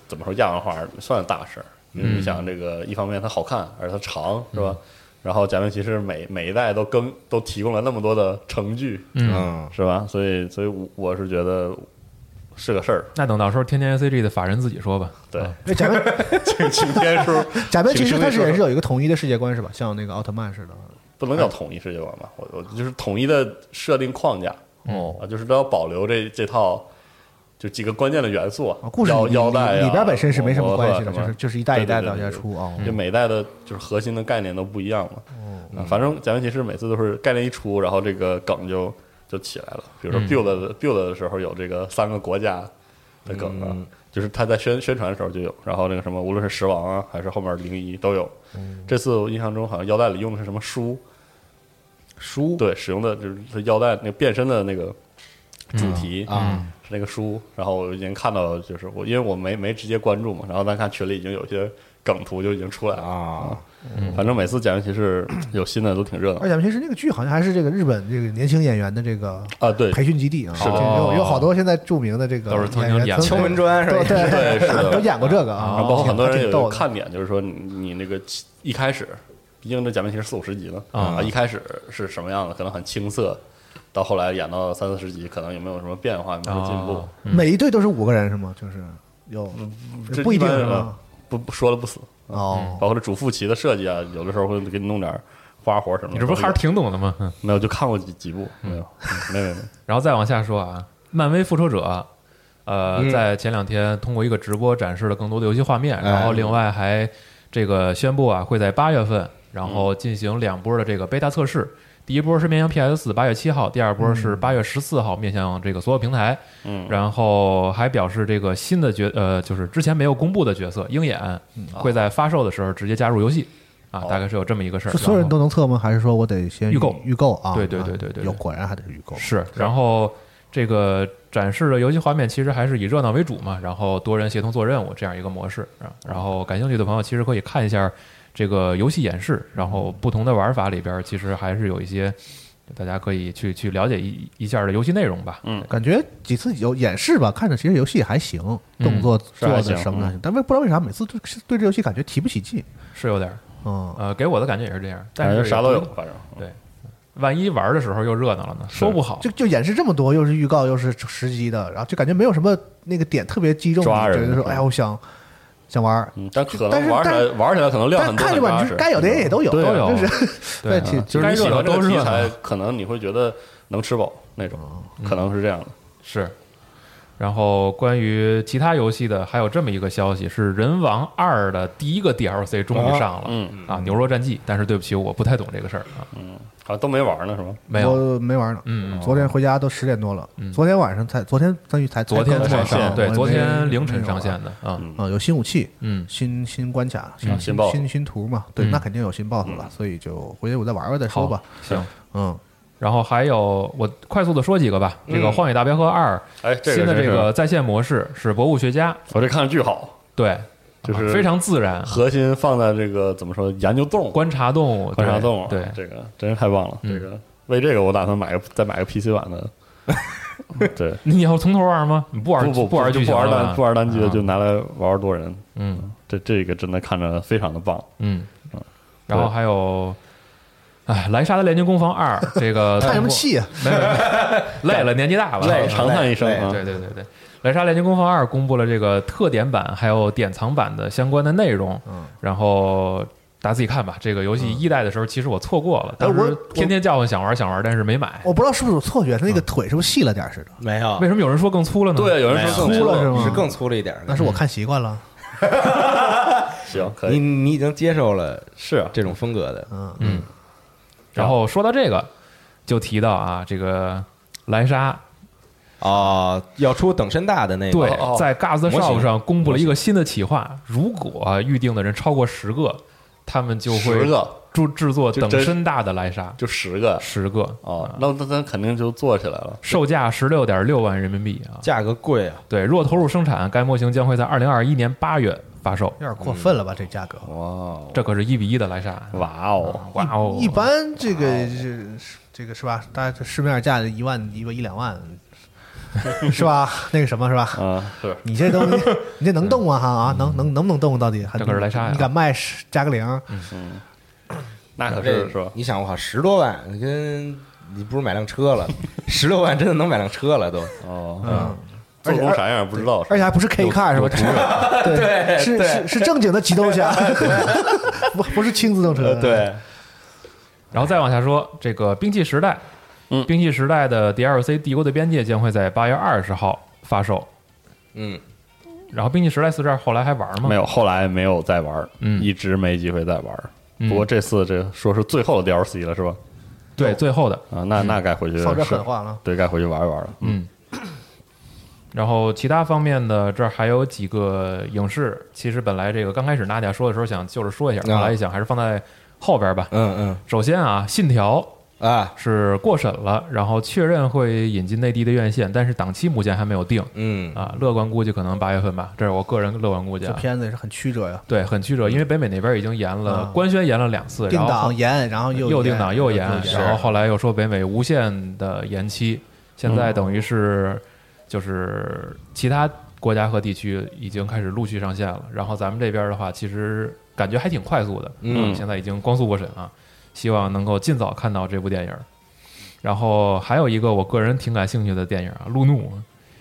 怎么说亚文化算大事儿，你想这个一方面它好看，而且它长是吧？然后假面骑士每每一代都更都提供了那么多的成句，嗯。嗯，是吧？所以所以我我是觉得是个事儿。那等到时候天天 A C G 的法人自己说吧。对，假 面请请天叔 假面其实它是也是有一个统一的世界观是吧？像那个奥特曼似的。不能叫统一世界观吧？我我就是统一的设定框架哦啊，就是都要保留这这套就几个关键的元素啊，故事腰里边本身是没什么关系的，就是就是一代一代的往下出啊。就每代的就是核心的概念都不一样嘛。反正假面骑士每次都是概念一出，然后这个梗就就起来了。比如说嗯。build 的 build 的时候有这个三个国家的梗啊嗯，就是他在宣宣传的时候就有，然后那个什么，无论是十王啊，还是后面零一都有。这次我印象中好像腰带里用的是什么书，书？对，使用的就是它腰带那个变身的那个主题啊。是那个书，然后我已经看到，就是我因为我没没直接关注嘛，然后但看群里已经有些梗图就已经出来了。啊，反正每次假面骑士有新的都挺热闹。而且其实那个剧好像还是这个日本这个年轻演员的这个啊，对，培训基地啊，是的。有有好多现在著名的这个都是曾经演敲门砖是吧？对？对对是的。都演过这个然啊，后包括很多人有看点，就是说你你那个一开始，毕竟这假面骑士四五十集呢啊。一开始是什么样的，可能很青涩，到后来演到三四十集，可能有没有什么变化，有没有进步？哦，每一队都是五个人是吗？就是有这不一定是吗？不不说了不死，哦，包括这主副旗的设计啊，有的时候会给你弄点花活什么的。你这不还是挺懂的吗？嗯没有就看过几几部，没有，嗯没没有，然后再往下说啊，漫威复仇者，呃，嗯在前两天通过一个直播展示了更多的游戏画面，哎然后另外还这个宣布啊，会在八月份，然后进行两波的这个 beta 测试。第一波是面向 PS 四，八月七号；第二波是八月十四号，面向这个所有平台。嗯，然后还表示这个新的角呃，就是之前没有公布的角色鹰眼会在发售的时候直接加入游戏啊，哦大概是有这么一个事儿。是所有人都能测吗？还是说我得先预购预购啊？对对对啊对对对有果然还得是预购。是，然后这个展示的游戏画面其实还是以热闹为主嘛，然后多人协同做任务这样一个模式啊。然后感兴趣的朋友其实可以看一下这个游戏演示，然后不同的玩法里边其实还是有一些大家可以去去了解一一下的游戏内容吧。嗯感觉几次有演示吧，看着其实游戏还行，动作做的什么的，但为不知道为啥每次对对这游戏感觉提不起劲。是有点儿，嗯，呃，给我的感觉也是这样，但是感觉啥都有，反正对万一玩的时候又热闹了呢？说不好就。就演示这么多，又是预告又是实机的，然后就感觉没有什么那个点特别击中你，抓人觉得说哎呀，我想想玩儿，嗯，但可但是能玩起来玩起来可能量很多，但看着吧，很扎实该有的也都有，都有就是对挺就是你喜欢这个题材，可能你会觉得能吃饱那种，可能是这样的。是。然后关于其他游戏的，还有这么一个消息，是《人王二》的第一个 DLC 终于上了，嗯。啊，牛肉战记。但是对不起，我不太懂这个事儿啊，好像都没玩呢，是吗？没有，没玩呢。嗯，昨天回家都十点多了，昨天晚上才，昨天等于才昨天才才上，对，上我也没昨天凌晨上线的啊，嗯。啊，有新武器，嗯。新新关卡，嗯。新新新图嘛，对，嗯。那肯定有新 BOSS 了，所以就回去我再玩玩再说吧。行。嗯，然后还有，我快速的说几个吧。这个《荒野大镖客二哎，》新的这个在线模式是博物学家，我这看着巨好，对，就是啊非常自然，核心放在这个怎么说研究动物、观察动物，观察动物，对，这个真是太棒了。嗯这个为这个我打算买个再买个 PC 版的。对，你以后从头玩吗？你不玩不不玩就不玩单不玩单机的，啊就拿来玩玩多人。嗯这这个真的看着非常的棒。嗯，然后还有。哎，莱莎的炼金工坊二，这个 叹什么气啊？没有没有累了，年纪大了，累长叹一声啊！对对对对，莱莎炼金工坊二公布了这个特点版还有典藏版的相关的内容，嗯然后大家自己看吧。这个游戏一代的时候，其实我错过了，当时天天叫唤想玩想玩，但是没买。我不知道是不是有错觉，他那个腿是不是细了点儿似的？没有为，什么有人说更粗了呢？对，有人说更粗了是吗是更粗了一点儿。那是我看习惯了。行，可你以你已经接受了是啊这种风格的，嗯，嗯。然后说到这个，就提到啊，这个莱莎哦，要出等身大的那个，对哦，在 Gas Shop 上公布了一个新的企划，如果预定的人超过十个，他们就会十个。制制作等身大的莱莎，就十个十个哦，那那咱肯定就做起来了。售价十六点六万人民币啊。价格贵啊，对，若投入生产，该模型将会在二零二一年八月发售。有点过分了吧？这价格。哇哦，这可是一比一的莱莎，哇哦，哇哦！一般这个是这个是吧？大家这市面价一万一个一两万，是吧？那个什么是吧？啊，是你这东西，你这能动吗？哈啊，能能能不能动？到底？这可是莱莎呀你敢卖十加个零？那可是是吧？你想，我靠，十多万，你跟你不如买辆车了，十六万真的能买辆车了都。哦，嗯，做工啥样不知道，而且还不是 K car 是吧？对，是是是正经的机动车，不不是轻自动车。，对，然后再往下说，这个《兵器时代》，嗯兵器时代》的 DLC《帝国的边界》将会在八月二十号发售。嗯，然后《兵器时代四》这儿后来还玩吗？没有，后来没有再玩，嗯一直没机会再玩。嗯不过这次这说是最后的 DLC 了，是吧？对，最后的，啊，那那该回去放这狠话了。对，该回去玩一玩了。嗯。然后其他方面的这儿还有几个影视，其实本来这个刚开始娜姐说的时候想就是说一下，啊。后来一想还是放在后边吧。嗯。嗯首先啊，《信条》嗯啊。是过审了，然后确认会引进内地的院线，但是档期目前还没有定。嗯。啊。乐观估计可能八月份吧，这是我个人乐观估计这啊。片子也是很曲折呀，对，很曲折，因为北美那边已经延了啊，官宣延了两次，定然后后档延，然后又又定档又延，延。然后后来又说北美无限的延期，现在等于是就是其他国家和地区已经开始陆续上线了，然后咱们这边的话，其实感觉还挺快速的，嗯现在已经光速过审啊，希望能够尽早看到这部电影。然后还有一个我个人挺感兴趣的电影啊，《路怒》，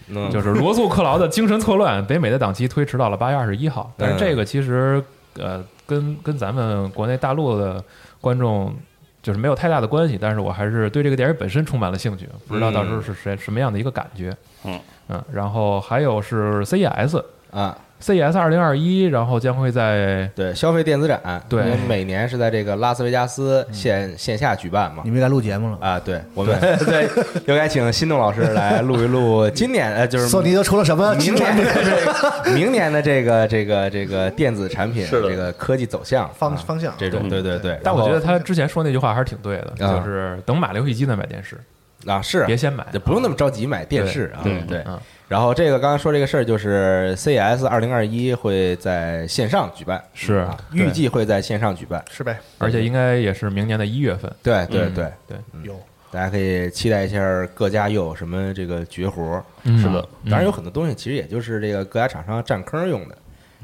嗯，就是罗素·克劳的《精神错乱》，北美的档期推迟到了八月二十一号。但是这个其实呃，跟跟咱们国内大陆的观众就是没有太大的关系，但是我还是对这个电影本身充满了兴趣，不知道到时候是谁什么样的一个感觉。嗯嗯，然后还有是 CES。啊 CES 二零二一，然后将会在对消费电子展，对因为每年是在这个拉斯维加斯线线下举办嘛你。们该录节目了。啊，对，我们对 又该请心动老师来录一录 今年呃，就是索尼都出了什么明？年的这个明年的这个这个这个电子产品是的这个科技走向啊方方向这种嗯对对对，但我觉得他之前说那句话还是挺对的，啊就是等买了游戏机再买电视，后啊是。别先买，就不用那么着急买电视啊，对对。嗯然后这个刚才说这个事儿，就是 CES 二零二一会在线上举办，是啊，预计会在线上举办。是呗？而且应该也是明年的一月份。嗯对对。对，对，有。大家可以期待一下各家又有什么这个绝活。嗯。是的，当然有很多东西其实也就是这个各家厂商占坑用的，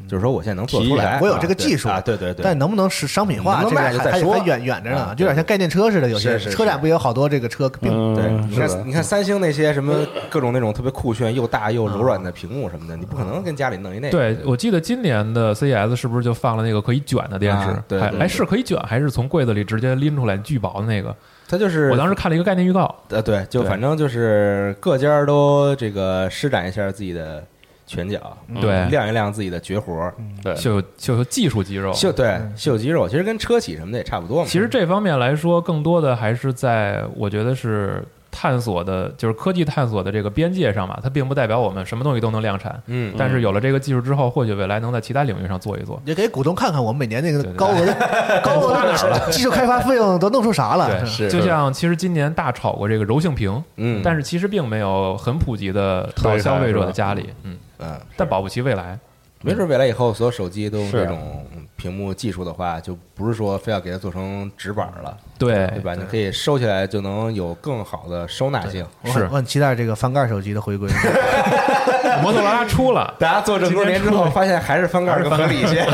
就是说我现在能做出来，我有这个技术啊，对对对。但能不能是商品化，能卖这个还就再说远远着呢啊，就有点像概念车似的。有些车展不也有好多这个车并嗯对，你看，你看三星那些什么各种那种特别酷炫又大又柔软的屏幕什么的，你不可能跟家里弄一那个。对，我记得今年的 CES 是不是就放了那个可以卷的电视？啊对哎是可以卷，还是从柜子里直接拎出来巨薄的那个？它就是我当时看了一个概念预告，呃对，就反正就是各家都这个施展一下自己的拳脚，对，亮一亮自己的绝活，对，秀秀秀技术肌肉。秀对秀肌肉，其实跟车企什么的也差不多嘛。其实这方面来说，更多的还是在我觉得是探索的，就是科技探索的这个边界上嘛。它并不代表我们什么东西都能量产，嗯，但是有了这个技术之后，或许未来能在其他领域上做一做。也给股东看看我们每年那个高额的 高额的技术开发费用都弄出啥了。对，是。就像其实今年大炒过这个柔性屏，嗯，但是其实并没有很普及的到消费者的家里，嗯，嗯，但保不齐未来。没准未来以后所有手机都用这种屏幕技术的话，就不是说非要给它做成纸板了，对对吧？你可以收起来，就能有更好的收纳性。是我很我很期待这个翻盖手机的回归。摩托罗拉出了，大家做这么多年之后，发现还是翻盖更合理一些。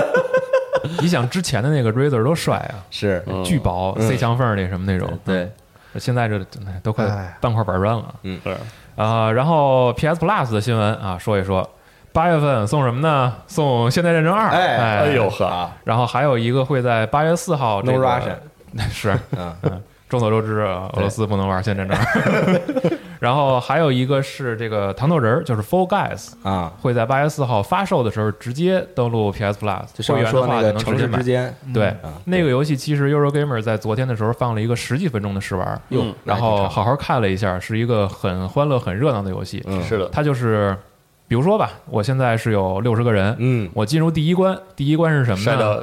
你想之前的那个 Razer 多帅啊，是，嗯。巨薄，嗯。塞墙缝里什么那种。对，现在这哎都快哎。半块板砖了。是啊。然后 PS Plus 的新闻啊，说一说，八月份送什么呢？送《现代战争二》。哎哎呦呵，啊，然后还有一个会在八月四号、这 No 个，Russian 是嗯，众所周知，啊俄罗斯不能玩《现代战争》。然后还有一个是这个糖豆人儿，就是 Full Guys，啊，会在八月四号发售的时候直接登录 PS Plus，会员的面说那话个城就能直接买。市之间，对啊，那个游戏其实 Eurogamer 在昨天的时候放了一个十几分钟的试玩，然后好好看了一下，是一个很欢乐、很热闹的游戏。嗯。是的，它就是，比如说吧，我现在是有六十个人，嗯。我进入第一关，第一关是什么呢？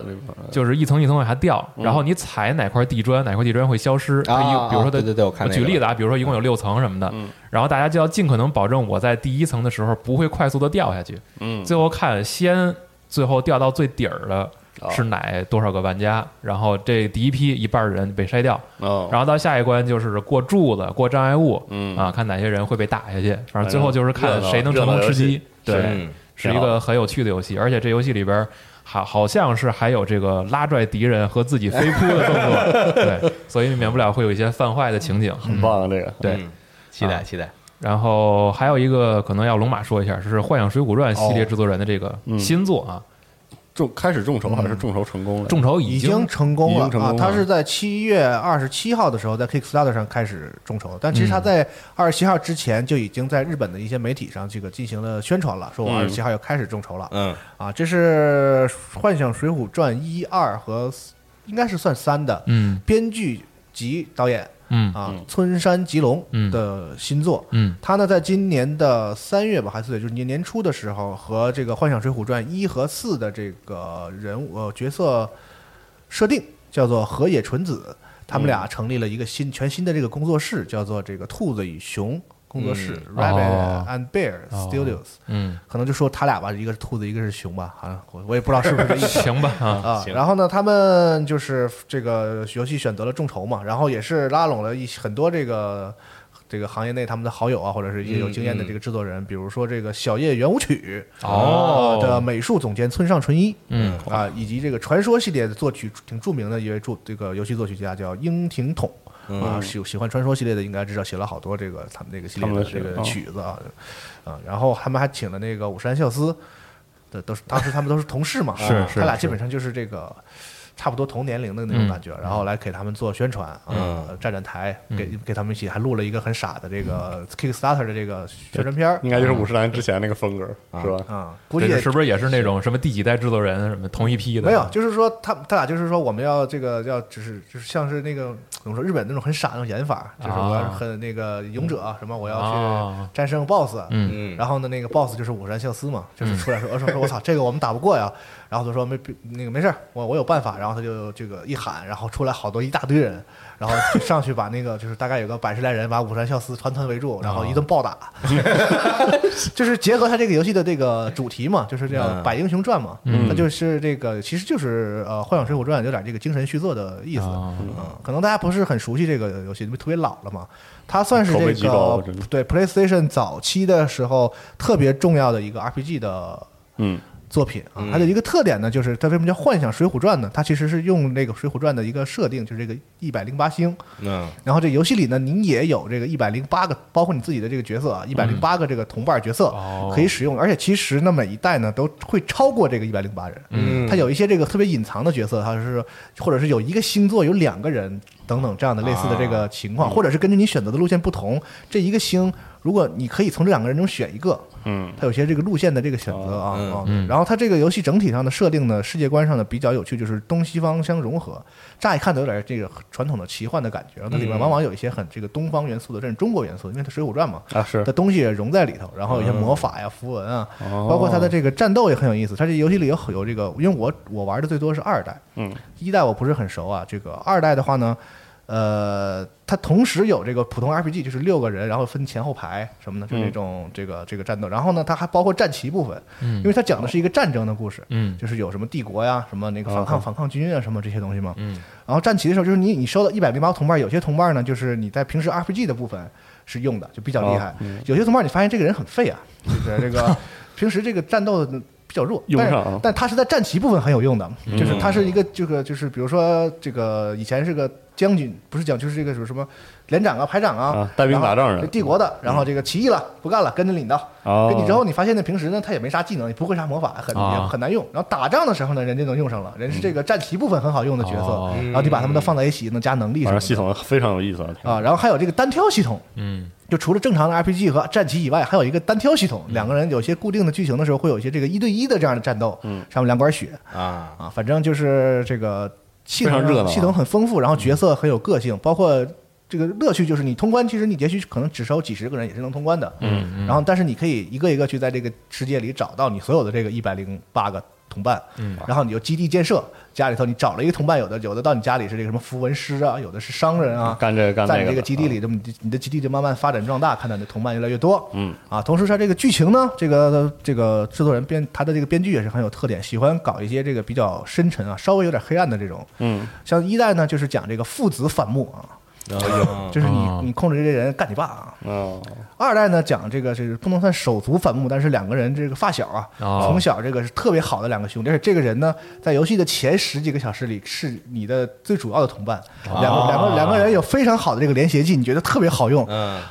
就是一层一层往下掉，嗯。然后你踩哪块地砖，哪块地砖会消失。啊，比如说对对对，我举例子啊，比如说一共有六层什么的，嗯。然后大家就要尽可能保证我在第一层的时候不会快速的掉下去，嗯，最后看先最后掉到最底儿的哦是哪多少个玩家，然后这第一批一半人被筛掉，哦，然后到下一关就是过柱子、过障碍物，嗯。啊，看哪些人会被打下去，反正最后就是看谁能成功吃鸡，对，嗯是一个很有趣的游戏，而且这游戏里边。好，好像是还有这个拉拽敌人和自己飞扑的动作，对，所以免不了会有一些犯坏的情景。很棒啊，这个对，嗯。期待啊期待，然后还有一个可能要龙马说一下，是《幻想水浒传》系列制作人的这个嗯新作啊，众开始众筹还是众筹成功了？众筹已经经成功了啊！已经成功了他是在七月二十七号的时候在 Kickstarter 上开始众筹，但其实他嗯在二十七号之前就已经在日本的一些媒体上这个进行了宣传了，说我嗯二十七号要开始众筹了嗯啊！这是《幻想水浒传》一二和应该是算三的嗯编剧及导演嗯。啊，村山吉隆嗯。的新作。嗯。他呢，在今年的三月吧，还是四月，就是年年初的时候，和这个《幻想水浒传》一和四的这个人物呃角色设定叫做河野纯子，他们俩成立了一个新全新的这个工作室，叫做这个兔子与熊工作室、嗯。（Rabbit 哦。and Bear 哦。Studios）。嗯，可能就说他俩吧，一个是兔子，一个是熊吧，好像我我也不知道是不是这意思。行吧 啊，啊，行。然后呢，他们就是这个游戏选择了众筹嘛，然后也是拉拢了一很多这个这个行业内他们的好友啊，或者是一些有经验的这个制作人，比如说这个《小叶圆舞曲》哦。的美术总监村上纯一嗯。啊，以及这个传说系列的作曲挺著名的一位著这个游戏作曲家叫樱庭统。啊，喜喜欢传说系列的应该知道，写了好多这个他们这个系列的这个曲子啊，啊，然后他们还请了那个武山孝司的，都是当时他们都是同事嘛，是是啊他俩基本上就是这个差不多同年龄的那种感觉，然后来给他们做宣传啊嗯，站站台，给给他们一起还录了一个很傻的这个 Kickstarter 的这个宣传片儿。应该就是五十岚之前那个风格，是吧？啊，估计是不是也是那种什么第几代制作人什么同一批的？没有，就是说他他俩就是说我们要这个要就是就是像是那个怎么说日本那种很傻那种演法，就是我要很那个勇者什么我要啊。去战胜 BOSS，嗯。嗯。然后呢那个 BOSS 就是武山孝司嘛，就是出来说说说我操这个我们打不过呀，然后他说没那个没事儿我我有办法，然后他就这个一喊，然后出来好多一大堆人，然后就上去把那个就是大概有个百十来人把武山孝司团团围住，然后一顿暴打，就是结合他这个游戏的这个主题嘛，就是这样嗯。百英雄传嘛，嗯。它就是这个其实就是呃《幻想水浒传》有点这个精神续作的意思，啊嗯，可能大家不是很熟悉这个游戏，因为特别老了嘛。它算是这个对 PlayStation 早期的时候特别重要的一个 RPG 的嗯，作品啊嗯。它的一个特点呢，就是它为什么叫《幻想水浒传》呢？它其实是用那个《水浒传》的一个设定，就是这个一百零八星。嗯然后这游戏里呢，你也有这个一百零八个，包括你自己的这个角色啊，一百零八个这个同伴角色哦可以使用，而且其实呢，每一代呢都会超过这个一百零八人。嗯它有一些这个特别隐藏的角色，它是或者是有一个星座有两个人等等这样的类似的这个情况，或者是根据你选择的路线不同，这一个星，如果你可以从这两个人中选一个，嗯，它有些这个路线的这个选择啊嗯。然后它这个游戏整体上的设定呢，世界观上呢比较有趣，就是东西方相融合，乍一看都有点这个传统的奇幻的感觉，然后它里面往往有一些很这个东方元素的，这是中国元素，因为它《水浒传》嘛，啊是。的，东西也融在里头，然后有些魔法呀、符文啊，哦。包括它的这个战斗也很有意思。它这游戏里有有这个，因为我我玩的最多是二代，嗯，一代我不是很熟啊。这个二代的话呢，呃，它同时有这个普通 RPG，就是六个人，然后分前后排什么的，就这种这个这个战斗。然后呢，它还包括战旗部分，嗯。因为它讲的是一个战争的故事，嗯。就是有什么帝国呀，什么那个反抗反抗军啊，什么这些东西嘛。嗯。然后战旗的时候，就是你你收到一百零八个同伴，有些同伴呢，就是你在平时 RPG 的部分是用的，就比较厉害；哦嗯。有些同伴你发现这个人很废啊，就是这个 平时这个战斗比较弱，但是用不上啊。但他是在战旗部分很有用的，嗯。就是他是一个这个就是比如说这个以前是个将军，不是将就是这个什么什么连长啊、排长啊啊，带兵打仗人然后帝国的，然后这个起义了不干了，跟着领导。哦。跟你之后，你发现呢，平时呢他也没啥技能，也不会啥魔法，很啊也很难用。然后打仗的时候呢，人家能用上了，人是这个战旗部分很好用的角色哦，然后你把他们都放在一起，能加能力什么的。反正系统非常有意思啊，啊。然后还有这个单挑系统，嗯。就除了正常的 RPG 和战旗以外，还有一个单挑系统，两个人有些固定的剧情的时候，会有一些这个一对一的这样的战斗，嗯。上面两管血。啊。啊，反正就是这个系统非常热闹啊。系统很丰富，然后角色很有个性，包括这个乐趣就是你通关，其实你也许可能只收几十个人也是能通关的，嗯。然后但是你可以一个一个去在这个世界里找到你所有的这个一百零八个同伴，嗯。然后你就基地建设，家里头你找了一个同伴，有的有的到你家里是这个什么符文师啊，有的是商人啊，干这个干那个在你这个基地里，这么你你的基地就慢慢发展壮大，看到你的同伴越来越多，嗯。啊，同时它这个剧情呢，这个这个制作人编他的这个编剧也是很有特点，喜欢搞一些这个比较深沉啊，稍微有点黑暗的这种，嗯。像一代呢就是讲这个父子反目啊，啊就是你哦你控制这些人干你爸啊，哦二代呢讲这个这个不能算手足反目，但是两个人这个发小啊，哦从小这个是特别好的两个兄弟，而且这个人呢，在游戏的前十几个小时里是你的最主要的同伴，两个两个两个人有非常好的这个连携技，你觉得特别好用，嗯。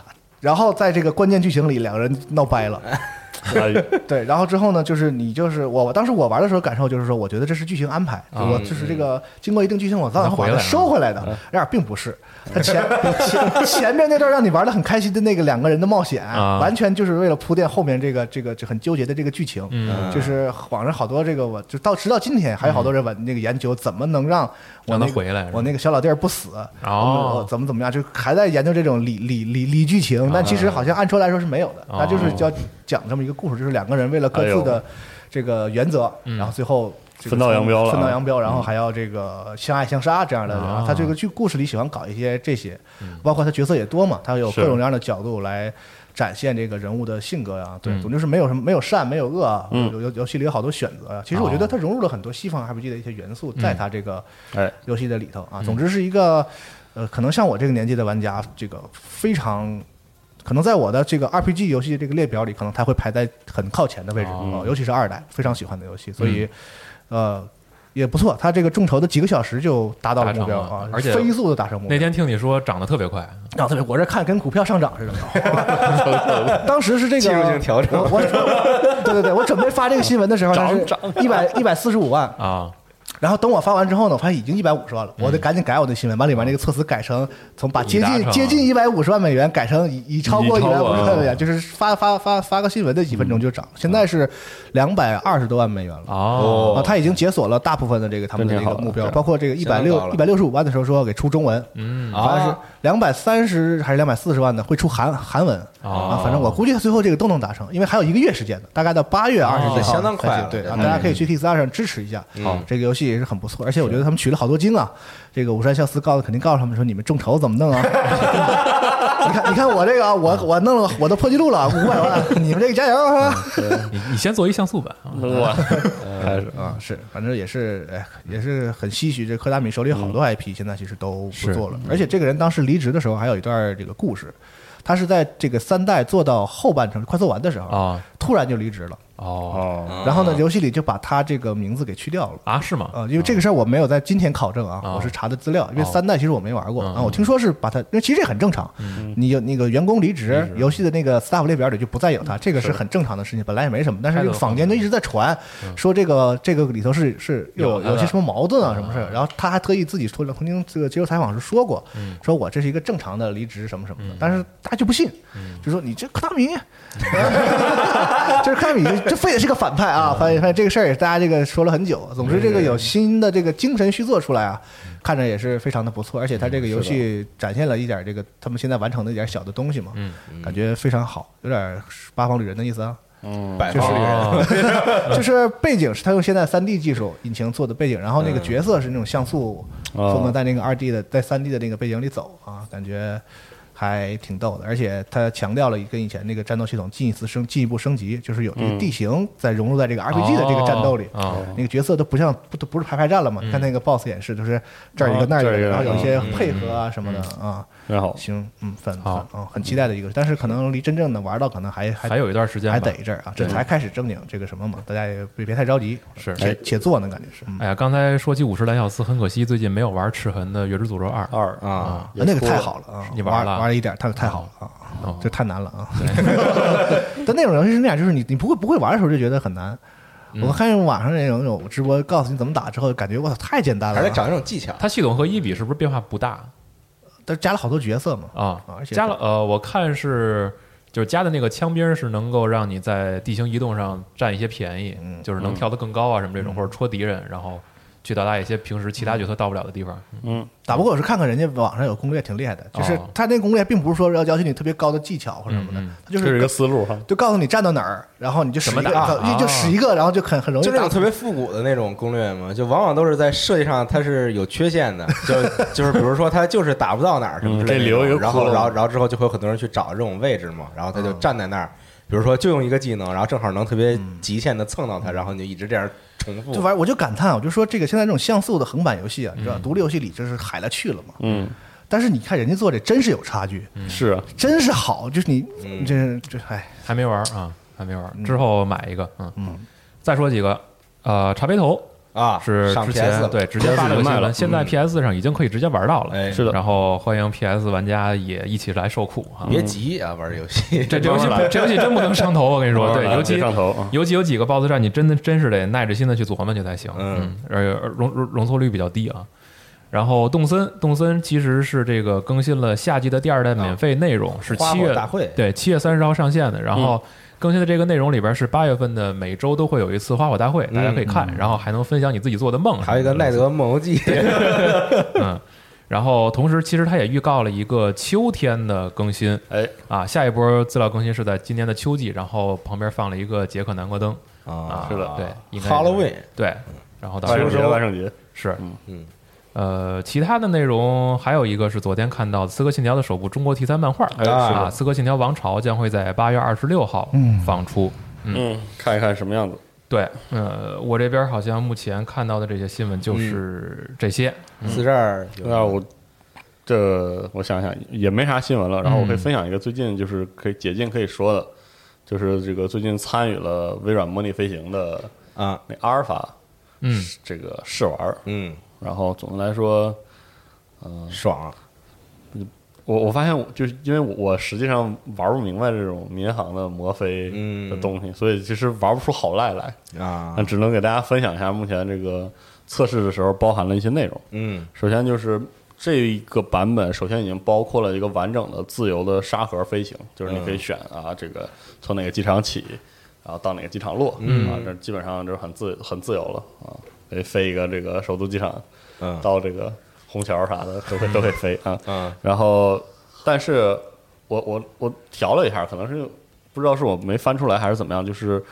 然后在这个关键剧情里，两个人闹掰了。哎 对，然后之后呢，就是你就是我，当时我玩的时候感受就是说，我觉得这是剧情安排，啊我就是这个经过一定剧情，我早晚会把它收回来的。然而并不是，他前前前面那段让你玩的很开心的那个两个人的冒险，啊完全就是为了铺垫后面这个这个这很纠结的这个剧情。嗯就是网上好多这个，我就到直到今天还有好多人玩那个研究怎么能让我让他那回来我那个小老弟儿不死，哦我怎么怎么样，就还在研究这种理理理理剧情，但其实好像按说来说是没有的，那就是叫讲这么一个故事，就是两个人为了各自的这个原则，嗯然后最后这个分道扬镳了啊分道扬镳，然后还要这个相爱相杀这样的。他这个剧故事里喜欢搞一些这些，包括他角色也多嘛，他有各种各样的角度来。展现这个人物的性格呀、对，嗯总之是没有什么没有善没有恶啊，嗯游游游戏里有好多选择呀。其实我觉得他融入了很多西方 RPG 的一些元素，在他这个哎，游戏的里头啊。总之是一个，呃，可能像我这个年纪的玩家，这个非常。可能在我的这个 RPG 游戏这个列表里，可能它会排在很靠前的位置尤其是二代，非常喜欢的游戏，所以，呃，也不错。它这个众筹的几个小时就达到了目标了啊，而且飞速的达成目标。那天听你说涨得特别快，涨，特别，我这看跟股票上涨似的。当时是这个技术性调整我我 对对对，我准备发这个新闻的时候，它是一百一百四十五万，啊，然后等我发完之后呢，我发现已经一百五十万了，我得赶紧改我的新闻，把里面那个措辞改成从把接近接近一百五十万美元改成已已超过一百五十万美元，就是发发发发个新闻的几分钟就涨，现在是两百二十多万美元了。哦，啊，他已经解锁了大部分的这个他们的真挺好的。这个目标，包括这个一百六一百六十五万的时候说给出中文，嗯。好像是啊两百三十还是两百四十万的会出韩韩文。哦。啊，反正我估计他最后这个都能达成，因为还有一个月时间呢，大概到八月二十哦。几号相当快了对大家可以去 T 四二上支持一下，好。这个游戏也是很不错，而且我觉得他们取了好多经啊，这个五山孝司告诉肯定告诉他们说你们众筹怎么弄啊。你看，你看我这个啊，我我弄了，我都破纪录了，五百万，你们这个加油啊！你你先做一像素版啊，我 开始啊，是，反正也是，哎，也是很唏嘘。这柯达米手里好多 IP，现在其实都不做了。而且这个人当时离职的时候，还有一段这个故事。他是在这个三代做到后半程快做完的时候，啊突然就离职了。哦。哦，然后呢，游戏里就把他这个名字给去掉了。啊是吗？啊，因为这个事儿我没有在今天考证啊，哦。我是查的资料，因为哦。三代其实我没玩过嗯。啊，我听说是把他，因为其实这很正常，你有那个员工离职，游戏的那个 staff 列表里就不再有他，这个是很正常的事情，本来也没什么，但是这个坊间就一直在传说这个这个里头是是有有些什么矛盾啊什么事儿，然后他还特意自己说了，曾经这个接受采访时说过，说我这是一个正常的离职什么什么的，但是大家就不信，就说你这科达米，就是科达米这这非得是个反派啊，发现发现这个事儿也是大家这个说了很久。总之，这个有新的这个精神续作出来啊，看着也是非常的不错，而且它这个游戏展现了一点这个他们现在完成的一点小的东西嘛，嗯感觉非常好，有点八方旅人的意思啊。嗯，就是百方旅人，哦就是背景是他用现在三 D 技术引擎做的背景，然后那个角色是那种像素哦。风格，在那个二 D 的在三 D 的那个背景里走啊，感觉还挺逗的。而且他强调了跟以前那个战斗系统进一次升进一步升级，就是有这个嗯地形在融入在这个 RPG 的这个战斗里。啊那个角色都不像不都不是排排站了嘛？你看那个 BOSS 演示，就是这儿一个那儿一个，然后有一些嗯配合啊什么的啊。真好，行，嗯，很很好嗯很期待的一个，但是可能离真正的玩到可能还还还有一段时间还得一阵儿啊，这才开始正经这个什么嘛，大家也别别太着急，是且且做呢，感觉是。嗯哎呀，刚才说起五十蓝小司，很可惜最近没有玩赤痕的《月之诅咒二》二啊，也那个太好了啊！你玩了玩玩了一点，太太好了啊！哦这太难了啊！但那种游戏是那样，就是你你不会不会玩的时候就觉得很难。嗯我看网上那种有直播告诉你怎么打之后，感觉我操太简单了啊，还得找一种技巧。它系统和一比是不是变化不大但加了好多角色嘛。啊啊而？且加了呃，我看是就是加的那个枪兵是能够让你在地形移动上占一些便宜，嗯就是能跳得更高啊什么这种，或者戳敌人，然后去到达一些平时其他角色到不了的地方。嗯，打不过我是看看人家网上有攻略挺厉害的，就是哦。他那攻略并不是说要要求你特别高的技巧或者什么的就这是一个思路哈，就告诉你站到哪儿，然后你就使一个，怎么打就就使一个，然后就很很容易打就那种特别复古的那种攻略嘛，就往往都是在设计上它是有缺陷的，就就是比如说他就是打不到哪儿什么之类的然后然后然后之后就会有很多人去找这种位置嘛，然后他就嗯。站在那儿，比如说就用一个技能，然后正好能特别嗯。极限的蹭到他，然后你就一直这样重复。就。玩，我就感叹，我就说这个现在这种像素的横版游戏啊，你知道，嗯。独立游戏里就是海了去了嘛。嗯，但是你看人家做这真是有差距，是啊，真是好，就是你嗯这这哎，还没玩啊，还没玩，之后买一个。嗯。嗯，再说几个，呃，茶杯头啊，是之前对直接发了个新卖了，现在嗯。PS 上已经可以直接玩到了。哎是的。然后欢迎 PS 玩家也一起来受苦啊。别急啊，玩这游戏 这这游戏 这游戏真不能上头，我跟你说，对，尤其上头。啊尤其有几个 BOSS 战，你真的真是得耐着心的去琢磨去才行。嗯，而且容容容错率比较低啊。然后动森，动森其实是这个更新了夏季的第二代免费内容，是七月大会。对七月三十号上线的。然后更新的这个内容里边是八月份的每周都会有一次花火大会，大家可以看，然后还能分享你自己做的梦。还有一个奈德梦游记，嗯，然后同时其实它也预告了一个秋天的更新哎，啊，下一波资料更新是在今年的秋季，然后旁边放了一个捷克南瓜灯啊，是的对应该 Halloween 对，然后到万圣节，时候万圣节，是嗯嗯。呃，其他的内容还有一个是昨天看到的《刺客信条》的首部中国题材漫画，啊，《刺客信条：王朝》将会在八月二十六号嗯。放出。嗯，看一看什么样子。对，呃，我这边好像目前看到的这些新闻就是这些。四十二，那我这我想想也没啥新闻了，然后我可以嗯。分享一个最近就是可以解禁可以说的，就是这个最近参与了微软模拟飞行的啊，那阿尔法嗯。这个试玩儿，嗯，然后总的来说，嗯爽，我我发现我就是因为我我实际上玩不明白这种民航的摩飞嗯的东西，所以其实玩不出好赖来，啊。那，只能给大家分享一下目前这个测试的时候包含了一些内容。嗯。首先就是这一个版本，首先已经包括了一个完整的自由的沙盒飞行，就是你可以选啊，这个从哪个机场起，然后到哪个机场落，啊，这基本上就是很自很自由了啊，可以飞一个这个首都机场嗯。到这个虹桥啥的都会 都会飞啊。嗯。然后，但是我我我调了一下，可能是不知道是我没翻出来还是怎么样，就是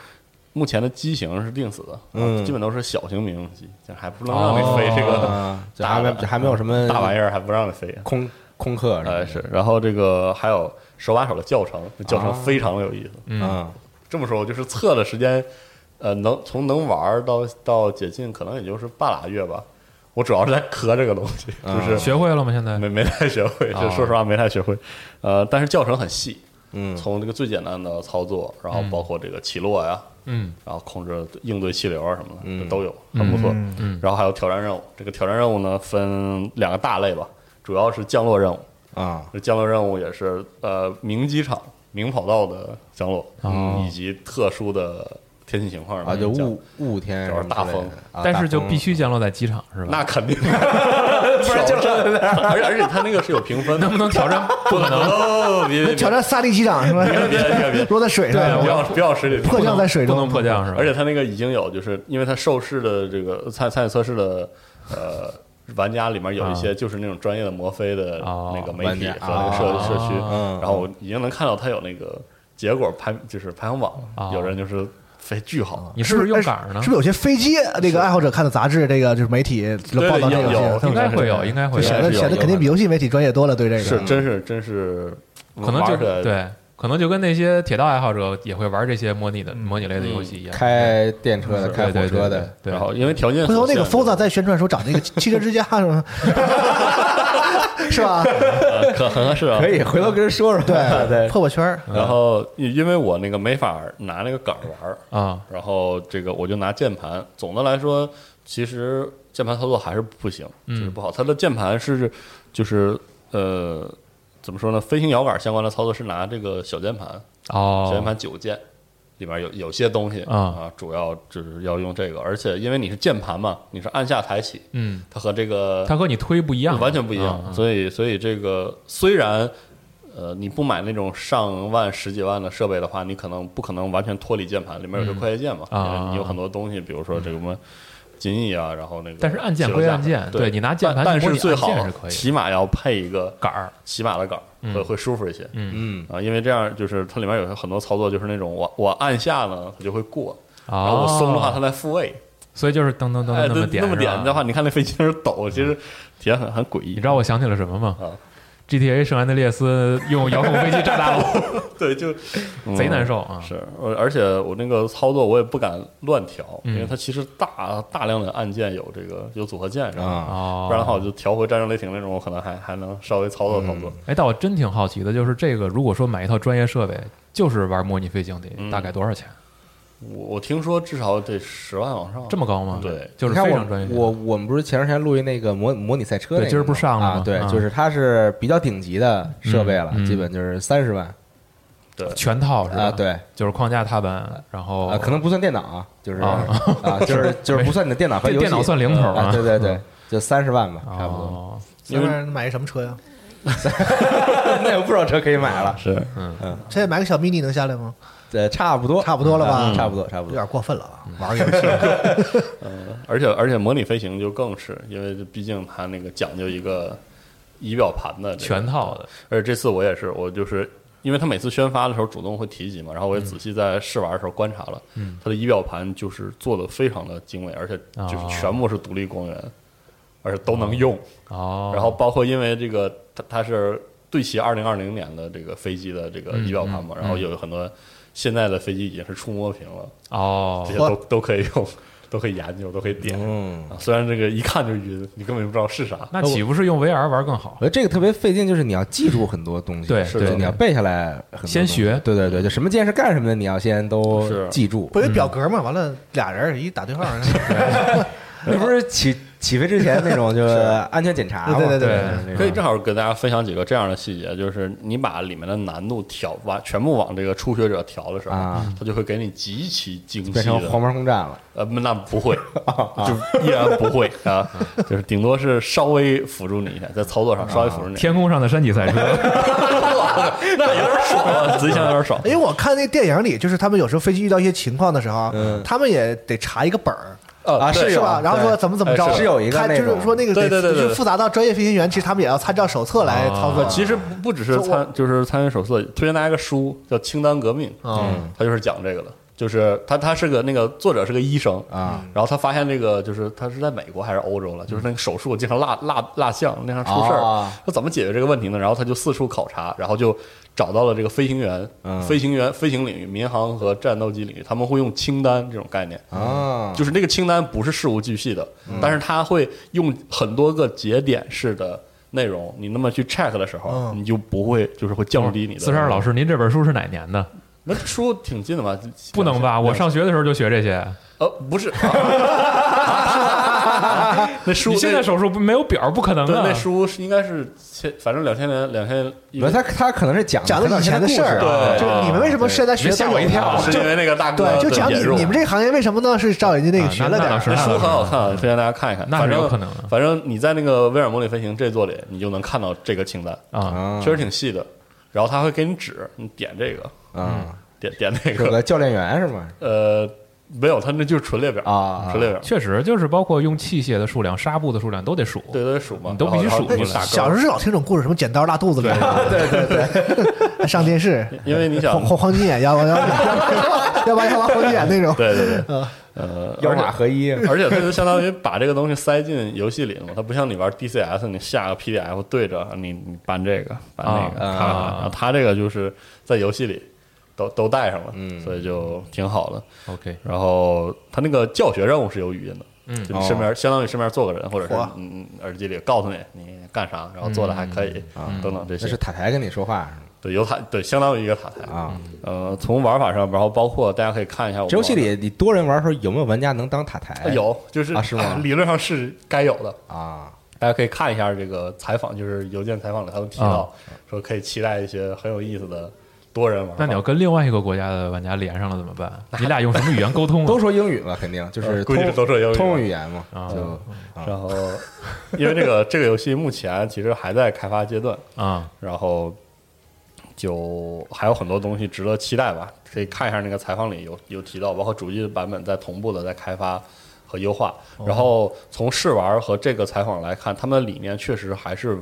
目前的机型是定死的，啊嗯。基本都是小型民用机，就还不能让你飞这个还没还没有什么大玩意儿，还不让你飞。空空客哎，是，然后这个还有手把手的教程，教程非常的有意思。嗯。这么说，我就是测的时间，呃，能从能玩儿到到解禁，可能也就是半拉月吧。我主要是在磕这个东西，就是学会了吗？现在没没太学会，哦就说实话没太学会。呃，但是教程很细，嗯从这个最简单的操作，然后包括这个起落呀，嗯然后控制应对气流啊什么的，嗯这都有，很不错。嗯嗯然后还有挑战任务，这个挑战任务呢分两个大类吧，主要是降落任务。啊这降落任务也是呃明机场、明跑道的降落，哦以及特殊的天气情况啊，就雾雾天主要是大风但是就必须降落在机场是吧？那肯定，不 然 挑战，而且而且它那个是有评分的，能不能挑战？不可能。哦，别别挑战萨利机长是吧？别别别别。落在水上，不要不要水里。迫降在水中，不能迫降是吧？而且它那个已经有，就是因为它受试的这个参参与测试的呃玩家里面有一些就是那种专业的摩飞的哦那个媒体和那个社哦社区，嗯。然后我已经能看到它有那个结果排就是排行榜哦，有人就是飞巨好，你是不是用杆儿呢？是不？是有些飞机那个爱好者看的杂志，这个就是媒体报道这个有有东西应该会有，应该会有。显。得显得肯定比游戏媒体专业多了，对这个。是真是真是可能就对，可能就跟那些铁道爱好者也会玩这些模拟的模拟类的游戏一样。开电车的、开火对对对车的，对。然后因为条件回头那个所限 Forza 在宣传的时候找那个汽车之家是吗？是吧？呃可很合适啊，可以回头跟人说说。对 对，破破圈儿然后因因为我那个没法拿那个杆儿玩儿，啊，然后这个我就拿键盘。总的来说，其实键盘操作还是不行，嗯就是不好。它的键盘是就是呃怎么说呢？飞行摇杆相关的操作是拿这个小键盘哦，小键哦，盘九键。里面有有些东西啊。啊，主要就是要用这个，而且因为你是键盘嘛，你是按下抬起，嗯，它和这个它和你推不一样，完全不一样。嗯所以，所以这个虽然呃你不买那种上万、十几万的设备的话，你可能不可能完全脱离键盘，里面有些快捷键嘛，啊因为你有很多东西，比如说这个什么金翼啊，然后那个，但是按键归按键对。对你拿键盘但是最好是可以起码要配一个杆儿，起码的杆儿，会会舒服一些。嗯。啊，因为这样就是它里面有很多操作，就是那种我我按下呢，它就会过，然然后我松的话，它来复位。所以就是噔噔噔哎，那么点，那么点的话，你看那飞机在那抖，其实体验很很诡异。你知道我想起了什么吗？啊？GTA 圣安德烈斯用遥控飞机炸大楼，对，就贼难受啊！是，呃而且我那个操作我也不敢乱调，嗯因为它其实大大量的按键有这个有组合键，是吧？不然的话我就调回战争雷霆那种，我可能还还能稍微操作操作。哎，但我真挺好奇的，就是这个，如果说买一套专业设备，就是玩模拟飞行的，嗯大概多少钱？我我听说至少得十万往上，这么高吗？对，就是非常专业。我我们不是前段时间录一那个模模拟赛车那个，对今儿不是上了吗啊？对，啊就是它是比较顶级的设备了，基本就是三十万对，全套是吧？啊，，对就是框架、踏板，然后啊，可能不算电脑啊，就是啊啊，就是 就是不算你的电脑和游戏，电脑算零头啊，对对对，就三十万吧，差不多。哦因为买一什么车呀？那有不少车可以买了，是嗯嗯现在买个小 mini 能下来吗？呃，差不多，差不多了吧？啊差不多，差不多。有点过分了啊！玩个游戏，嗯而且而且模拟飞行就更是，因为毕竟它那个讲究一个仪表盘的这个全套的，而且这次我也是，我就是因为他每次宣发的时候主动会提及嘛，然后我也仔细在试玩的时候观察了，嗯。它的仪表盘就是做的非常的精美，而且就是哦。全部是独立光源，而且都能用。哦，然后包括因为这个它它是对齐二零二零年的这个飞机的这个仪表盘嘛，嗯嗯。然后有很多现在的飞机已经是触摸屏了，哦这些都都可以用，都可以研究，都可以点。嗯，啊虽然这个一看就晕，你根本就不知道是啥。那岂不是用 VR 玩更好我？觉得这个特别费劲，就是你要记住很多东西，对是你要背下来很多，先学对对对，就什么键是干什么的，你要先都记住。不有表格嘛？完了俩人一打对号，那不是起起飞之前那种就是安全检查？对对对对可以正好跟大家分享几个这样的细节，就是你把里面的难度调完全部往这个初学者调的时候，啊它就会给你极其精细变成黄的。牌空战了。呃，那不会，就依然不会啊，就是顶多是稍微辅助你一下，在操作上稍微辅助你。天空上的山脊赛车，那有点爽啊，仔细想有点爽。因为我看那电影里，就是他们有时候飞机遇到一些情况的时候，嗯他们也得查一个本儿，啊是有是吧？然后说怎么怎么着，哎是有一个他就是说那个对对对对就是复杂到专业飞行员，其实他们也要参照手册来操作。啊其实不不只是参，就是参与手册，推荐大家一个书叫《清单革命》，嗯他就是讲这个的，就是他他是个那个作者是个医生啊，然后他发现这个就是他是在美国还是欧洲了，就是那个手术经常落落落项，经常出事儿啊，他怎么解决这个问题呢？然后他就四处考察，然后就找到了这个飞行员嗯，飞行员飞行领域、民航和战斗机领域，他们会用清单这种概念。啊，就是那个清单不是事无巨细的，但是他会用很多个节点式的内容，你那么去 check 的时候，嗯你就不会就是会降低你的。四十二老，师，您这本书是哪年的？那书挺近的吧？不能吧？我上学的时候就学这些。呃不是，那书你现在手术不没有表，不可能对啊！那书是应该是千，反正两千年两千一不是他他可能是讲讲的以前的事儿，对就是你们为什么现在学吓我一跳是因为那个大哥对，就讲你你们这个行业为什么呢？是照人家那个啊学了点儿那书很好看啊，推荐大家看一看。那是有可能的反正你在那个威尔模拟飞行这座里，你就能看到这个清单，啊，啊，确实挺细的。然后他会给你指，你点这个，啊，点点那个，教练员是吗？呃，没有，他那就是纯列表啊纯列表，确实就是包括用器械的数量、纱布的数量都得数。对，都得数嘛，你都必须数出来小时候是老听这种故事，什么剪刀拉肚子里，对对对，上电视，因为你想黄，黄黄金眼，要不要要 要不要要不黄金眼那种，对对对，嗯。呃，腰而且马合一，而且它就相当于把这个东西塞进游戏里了嘛，它不像你玩 DCS，你下个 PDF 对着你你搬这个搬那个，啊看看啊它这个就是在游戏里都都带上了，嗯。所以就挺好的。OK，然后他那个教学任务是有语音的，嗯。就你身边相当于身边坐个人，或者是嚯。嗯耳机里告诉你你干啥，然后做的还可以啊等等这些。那是，塔台跟你说话对有塔对相当于一个塔台。啊。呃，从玩法上，然后包括大家可以看一下我们这游戏里你多人玩的时候有没有玩家能当塔台？呃有，就是啊是吗？理论上是该有的。啊，大家可以看一下这个采访，就是邮件采访里他们提到说可以期待一些很有意思的多人玩法。那你要跟另外一个国家的玩家连上了怎么办？你俩用什么语言沟通啊？都说英语嘛，肯定就是呃 估计是都说英语通用语言嘛，啊就然后，因为这个这个游戏目前其实还在开发阶段，啊，然后就还有很多东西值得期待吧。可以看一下那个采访里有有提到，包括主机版本在同步的在开发和优化。然后从试玩和这个采访来看，他们的理念确实还是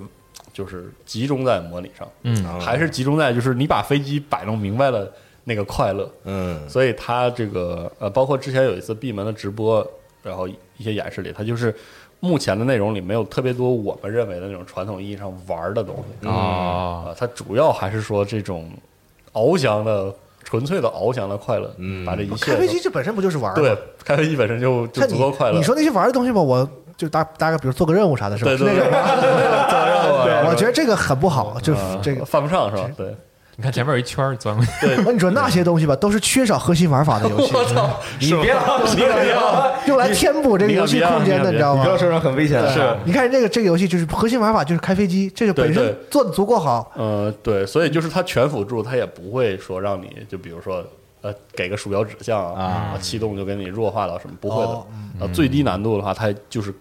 就是集中在模拟上，嗯啊还是集中在就是你把飞机摆弄明白了那个快乐。嗯所以他这个呃，包括之前有一次闭门的直播，然后一些演示里，他就是目前的内容里没有特别多我们认为的那种传统意义上玩的东西啊，啊，它主要还是说这种翱翔的纯粹的翱翔的快乐，嗯把这一切开飞机这本身不就是玩儿吗？对开飞机本身就就足够快乐。你说那些玩的东西吧，我就大大概比如做个任务啥的，是吧？对对对，我觉得这个很不好，就啊这个犯不上是吧？对，你看前面有一圈儿钻过去，那 你说那些东西吧，都是缺少核心玩法的游戏，你别老别老用来填补这个游戏空间的，你知道吗你不？要说成很危险的是。你看这个这个游戏就是核心玩法就是开飞机，这个本身做的足够好。呃，对，所以就是它全辅助，它也不会说让你就比如说呃给个鼠标指向啊启动就给你弱化到什么，不会的哦。呃，最低难度的话，它就是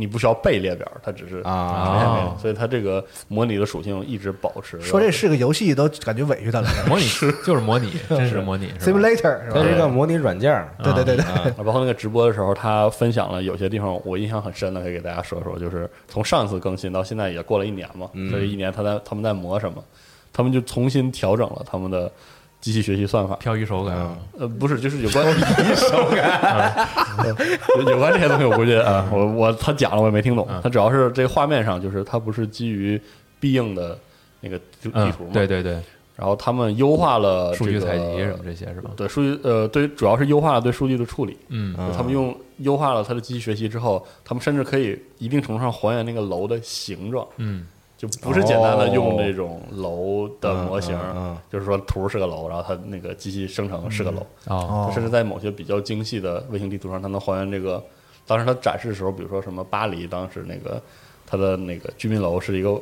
你不需要背列表，它只是啊呈现给你哦所以它这个模拟的属性一直保持。说这是个游戏都感觉委屈他了模拟 就是模拟，真实模拟？，simulator 是吧？它是一个模拟软件儿，对对对对，啊啊，包括那个直播的时候，他分享了有些地方我印象很深的，可以给大家说说。就是从上次更新到现在也过了一年嘛，嗯这一年他在他们在磨什么？他们就重新调整了他们的机器学习算法。漂移手感，嗯呃，不是，就是有关手感，有有关这些东西，我估计啊，我我他讲了我也没听懂。他主要是这个画面上，就是它不是基于必应的那个地图嘛，，对对对，然后他们优化了数据采集什么这些是吧？对数据呃对，主要是优化了对数据的处理。嗯。他们用优化了它的机器学习之后，他们甚至可以一定程度上还原那个楼的形状，嗯就不是简单的用哦这种楼的模型，就是说图是个楼，然后它那个机器生成是个楼，甚至在某些比较精细的卫星地图上，它能还原这个。当时它展示的时候，比如说什么巴黎，当时那个它的那个居民楼是一个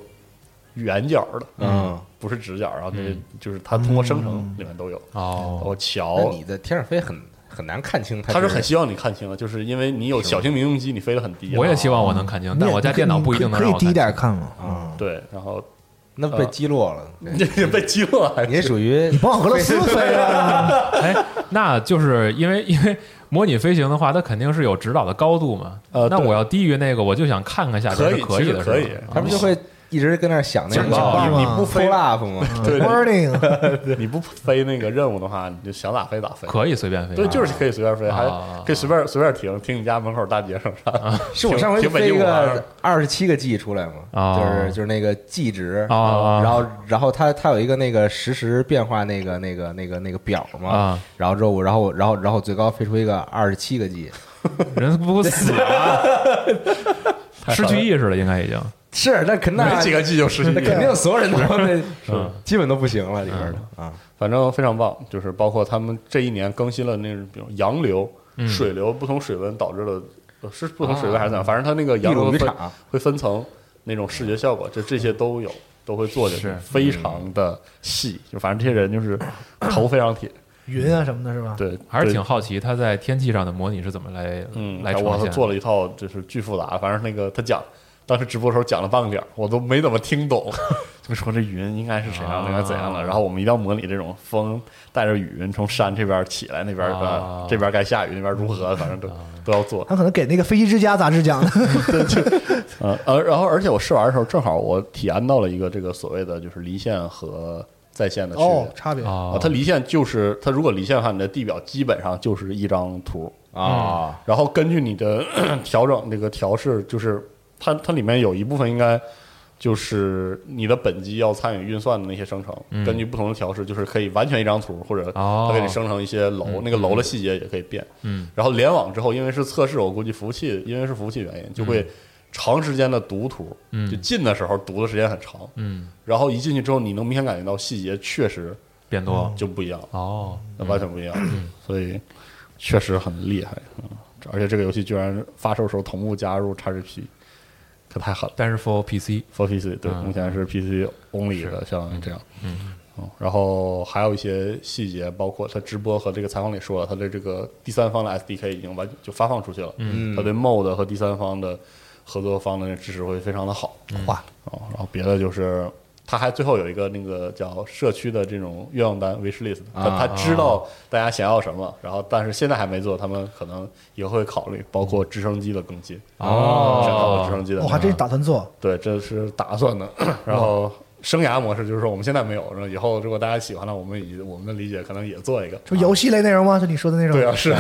圆角的，嗯，不是直角，然后那个就是它通过生成里面都有，哦。桥，你在天上飞很很难看清它。他是很希望你看清的，就是因为你有小型民用机，你飞得很低啊。我也希望我能看清，但我家电脑不一定能让我可以低点看看嘛。嗯，对，然后那被击落了。这被击落还你也属于你不往俄罗斯飞啊？清。哎，那就是因为因为模拟飞行的话，它肯定是有指导的高度嘛。呃那我要低于那个，我就想看看下边可以是可以的，可以他们就会一直跟那儿想那个警报你不飞 up 吗？对 Warning，你不飞那个任务的话，你就想咋飞咋飞。可以随便飞。对，就是可以随便飞，还啊可以随便随便停，停你家门口大街上啥。是我上回飞一个二十七个 G 出来嘛，哦就是就是那个 G 值，啊然后然后它它有一个那个实时变化那个那个那个那个表嘛，啊，然后之后我然后然后然后最高飞出一个二十七个 G，人不死了，失去意识了，应该已经。是那肯那没几个 G 就实现那肯定所有人都那 嗯基本都不行了里边的啊，反正非常棒，就是包括他们这一年更新了那种，比如洋流、嗯水流不同水温导致了，呃是不同水温还是怎样？反正它那个洋流会分层那种视觉效果，这这些都有，都会做进去是，非常的细。就反正这些人就是头非常铁，云啊什么的，是吧？对，还是挺好奇他在天气上的模拟是怎么来嗯，来我呈现。做了一套就是巨复杂，反正那个他讲，当时直播的时候讲了半个点儿，我都没怎么听懂，就说这云应该是怎样的，应该怎样的，啊。然后我们一定要模拟这种风带着雨云从山这边起来，那边啊。呃这边该下雨，那边如何，反正都都要做。他可能给那个《飞机之家》杂志讲。的。呃呃，然后而且我试玩的时候，正好我体验到了一个这个所谓的就是离线和在线的区别。哦，差别。啊。啊，它离线就是它如果离线的话，你的地表基本上就是一张图，啊，然后根据你的 调整那个调试，就是它它里面有一部分应该就是你的本机要参与运算的那些生成，嗯。根据不同的调试，就是可以完全一张图，或者哦。它给你生成一些楼，那个楼的细节也可以变。嗯。然后联网之后，因为是测试，我估计服务器因为是服务器原因，就会长时间的读图，嗯就进的时候读的时间很长，嗯。然后一进去之后，你能明显感觉到细节确实变多就不一样了。哦，那完全不一样，所以确实很厉害。嗯，而且这个游戏居然发售时候同步加入 XGP，可太狠了。但是 for PC For PC 对，嗯。目前是 PC only 的，像这样。嗯。嗯，然后还有一些细节，包括他直播和这个采访里说了，他的这个第三方的 SDK 已经完就发放出去了，嗯。他对 MOD 和第三方的合作方的支持会非常的好。哇，哦，然后别的就是，他还最后有一个那个叫社区的这种愿望单 wish list，他啊他知道大家想要什么，然后但是现在还没做，他们可能也会考虑，包括直升机的更新，哦想到直升机的我还真打算做。对，这是打算的。然后生涯模式就是说我们现在没有，然后以后如果大家喜欢了，我们以我们的理解可能也做一个。就游戏类内容吗？就你说的那种？对啊，是。